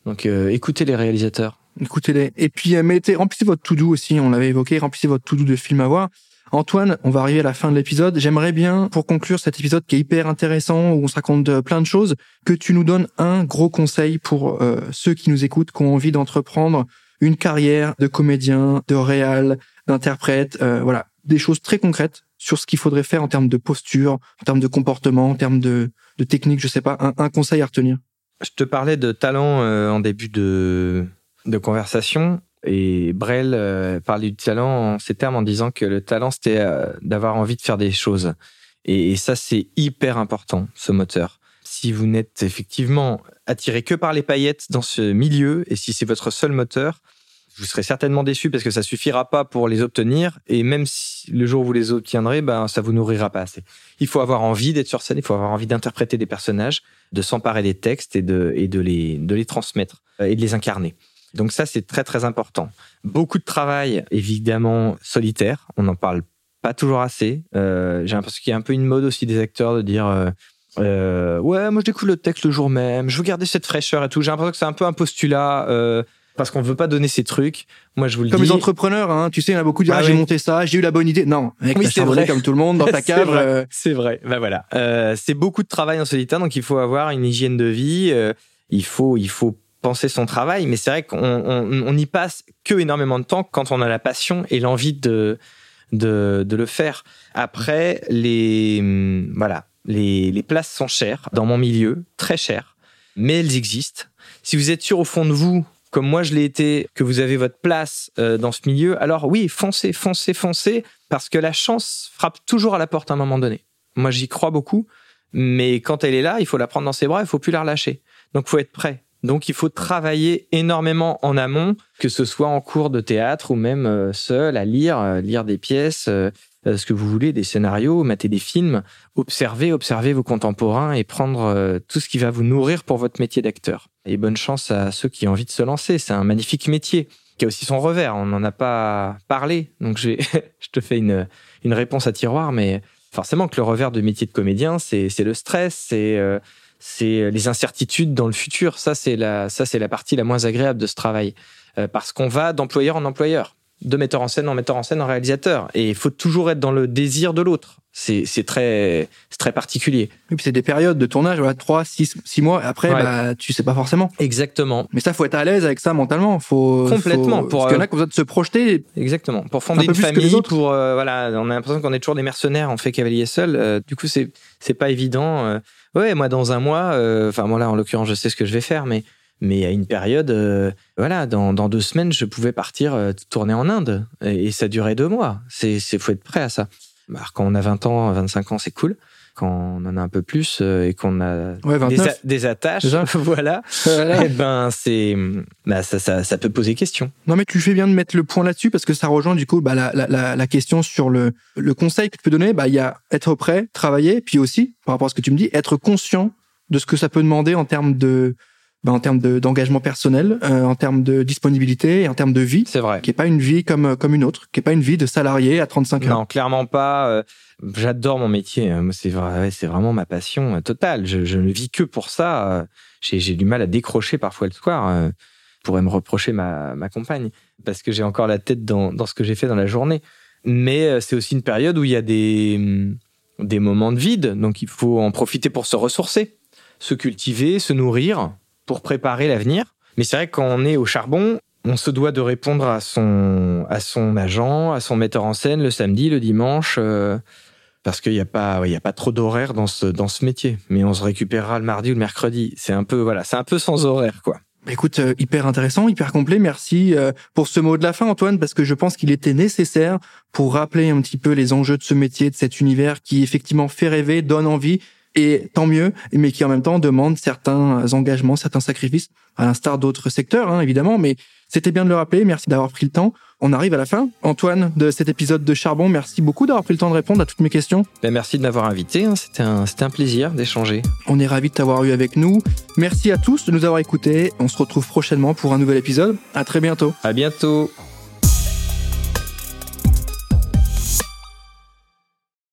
Donc, euh, écoutez les réalisateurs. Écoutez-les. Et puis, euh, mettez, remplissez votre to-do aussi, on l'avait évoqué, remplissez votre to-do de films à voir. Antoine, on va arriver à la fin de l'épisode. J'aimerais bien, pour conclure cet épisode qui est hyper intéressant, où on se raconte plein de choses, que tu nous donnes un gros conseil pour euh, ceux qui nous écoutent, qui ont envie d'entreprendre une carrière de comédien, de réal, d'interprète, euh, voilà, des choses très concrètes sur ce qu'il faudrait faire en termes de posture, en termes de comportement, en termes de, technique, je sais pas, un, conseil à retenir. Je te parlais de talent euh, en début de conversation et Brel euh, parlait du talent en ces termes en disant que le talent c'était euh, d'avoir envie de faire des choses. Et, ça c'est hyper important, ce moteur. Si vous n'êtes effectivement attiré que par les paillettes dans ce milieu et si c'est votre seul moteur, vous serez certainement déçu parce que ça suffira pas pour les obtenir et même si le jour où vous les obtiendrez, ben ça vous nourrira pas assez. Il faut avoir envie d'être sur scène, il faut avoir envie d'interpréter des personnages, de s'emparer des textes et de et de les de les transmettre euh, et de les incarner. Donc ça c'est très très important. Beaucoup de travail évidemment solitaire, on n'en parle pas toujours assez. Euh, J'ai l'impression qu'il y a un peu une mode aussi des acteurs de dire euh, euh, ouais moi je découvre le texte le jour même, je veux garder cette fraîcheur et tout. J'ai l'impression que c'est un peu un postulat. Euh, parce qu'on veut pas donner ces trucs. Moi, je vous le Comme dis. les entrepreneurs, hein, tu sais, il y en a beaucoup qui disent Ah ah, j'ai monté ça, j'ai eu la bonne idée. Non, mec, Oui, c'est vrai. comme tout le monde dans ta cave. C'est vrai. Ben voilà. Euh, c'est beaucoup de travail en solitaire, donc il faut avoir une hygiène de vie. euh, il faut, il faut penser son travail, mais c'est vrai qu'on on, y passe que énormément de temps quand on a la passion et l'envie de, de le faire. Après, les hum, voilà, les les places sont chères dans mon milieu, très chères, mais elles existent. Si vous êtes sûr au fond de vous comme moi je l'ai été, que vous avez votre place euh, dans ce milieu, alors oui, foncez, foncez, foncez, parce que la chance frappe toujours à la porte à un moment donné. Moi, j'y crois beaucoup, mais quand elle est là, il faut la prendre dans ses bras, il faut plus la relâcher. Donc, faut être prêt. Donc il faut travailler énormément en amont, que ce soit en cours de théâtre ou même euh, seul à lire, euh, lire des pièces, euh, ce que vous voulez, des scénarios, mater des films, observer, observer vos contemporains et prendre tout ce qui va vous nourrir pour votre métier d'acteur. Et bonne chance à ceux qui ont envie de se lancer. C'est un magnifique métier qui a aussi son revers. On n'en a pas parlé, donc je, te fais une, une réponse à tiroir, mais forcément que le revers de métier de comédien, c'est le stress, c'est c'est les incertitudes dans le futur. Ça, c'est la, ça, c'est la partie la moins agréable de ce travail. Euh, parce qu'on va d'employeur en employeur, de metteur en scène en metteur en scène en réalisateur. Et il faut toujours être dans le désir de l'autre. C'est, c'est très, c'est très particulier. Et puis c'est des périodes de tournage, voilà, 3, 6, 6 mois. Après, bah, tu sais pas forcément. Exactement. Mais ça, faut être à l'aise avec ça mentalement. Faut, Complètement. pour, parce qu'il y en a qui ont besoin de se projeter. Exactement. Pour fonder une famille, pour, euh, voilà, on a l'impression qu'on est toujours des mercenaires, on fait cavalier seul. Euh, du coup, c'est, c'est pas évident. Ouais, moi, dans un mois, euh, enfin, moi, là, en l'occurrence, je sais ce que je vais faire, mais, mais à une période, euh, voilà, dans, dans, deux semaines, je pouvais partir euh, tourner en Inde. Et, ça durait deux mois. C'est, c'est, faut être prêt à ça. Alors, quand on a 20 ans, 25 ans, c'est cool quand on en a un peu plus euh, et qu'on a des, attaches, voilà, et eh ben c'est, bah ça, ça, ça, peut poser question. Non mais tu fais bien de mettre le point là-dessus parce que ça rejoint du coup bah, la, la, la, question sur le, le conseil que tu peux donner. Bah il y a être prêt, travailler, puis aussi par rapport à ce que tu me dis, être conscient de ce que ça peut demander en termes de bah, en termes d'engagement personnel, euh, en termes de disponibilité et en termes de vie. C'est vrai. Qui est pas une vie comme comme une autre, qui est pas une vie de salarié à 35 ans. Non, clairement pas. Euh, j'adore mon métier. Hein. C'est vrai, c'est vraiment ma passion euh, totale. Je, je, ne vis que pour ça. J'ai du mal à décrocher parfois le soir. pourrait me reprocher ma, ma compagne parce que j'ai encore la tête dans, dans ce que j'ai fait dans la journée. Mais c'est aussi une période où il y a des hum, des moments de vide, donc il faut en profiter pour se ressourcer, se cultiver, se nourrir pour préparer l'avenir. Mais c'est vrai que quand on est au charbon, on se doit de répondre à son, à son agent, à son metteur en scène le samedi, le dimanche, euh, parce qu'il n'y a pas, il y a pas trop d'horaire dans ce, dans ce métier. Mais on se récupérera le mardi ou le mercredi. C'est un peu, voilà, c'est un peu sans horaire, quoi. Bah, écoute, euh, hyper intéressant, hyper complet. Merci euh, pour ce mot de la fin, Antoine, parce que je pense qu'il était nécessaire pour rappeler un petit peu les enjeux de ce métier, de cet univers qui effectivement fait rêver, donne envie, et tant mieux, mais qui en même temps demande certains engagements, certains sacrifices, à l'instar d'autres secteurs, hein, évidemment. Mais c'était bien de le rappeler. Merci d'avoir pris le temps. On arrive à la fin, Antoine, de cet épisode de Charbon. Merci beaucoup d'avoir pris le temps de répondre à toutes mes questions. Ben merci de m'avoir invité. Hein. C'était un, un plaisir d'échanger. On est ravis de t'avoir eu avec nous. Merci à tous de nous avoir écoutés. On se retrouve prochainement pour un nouvel épisode. À très bientôt. À bientôt.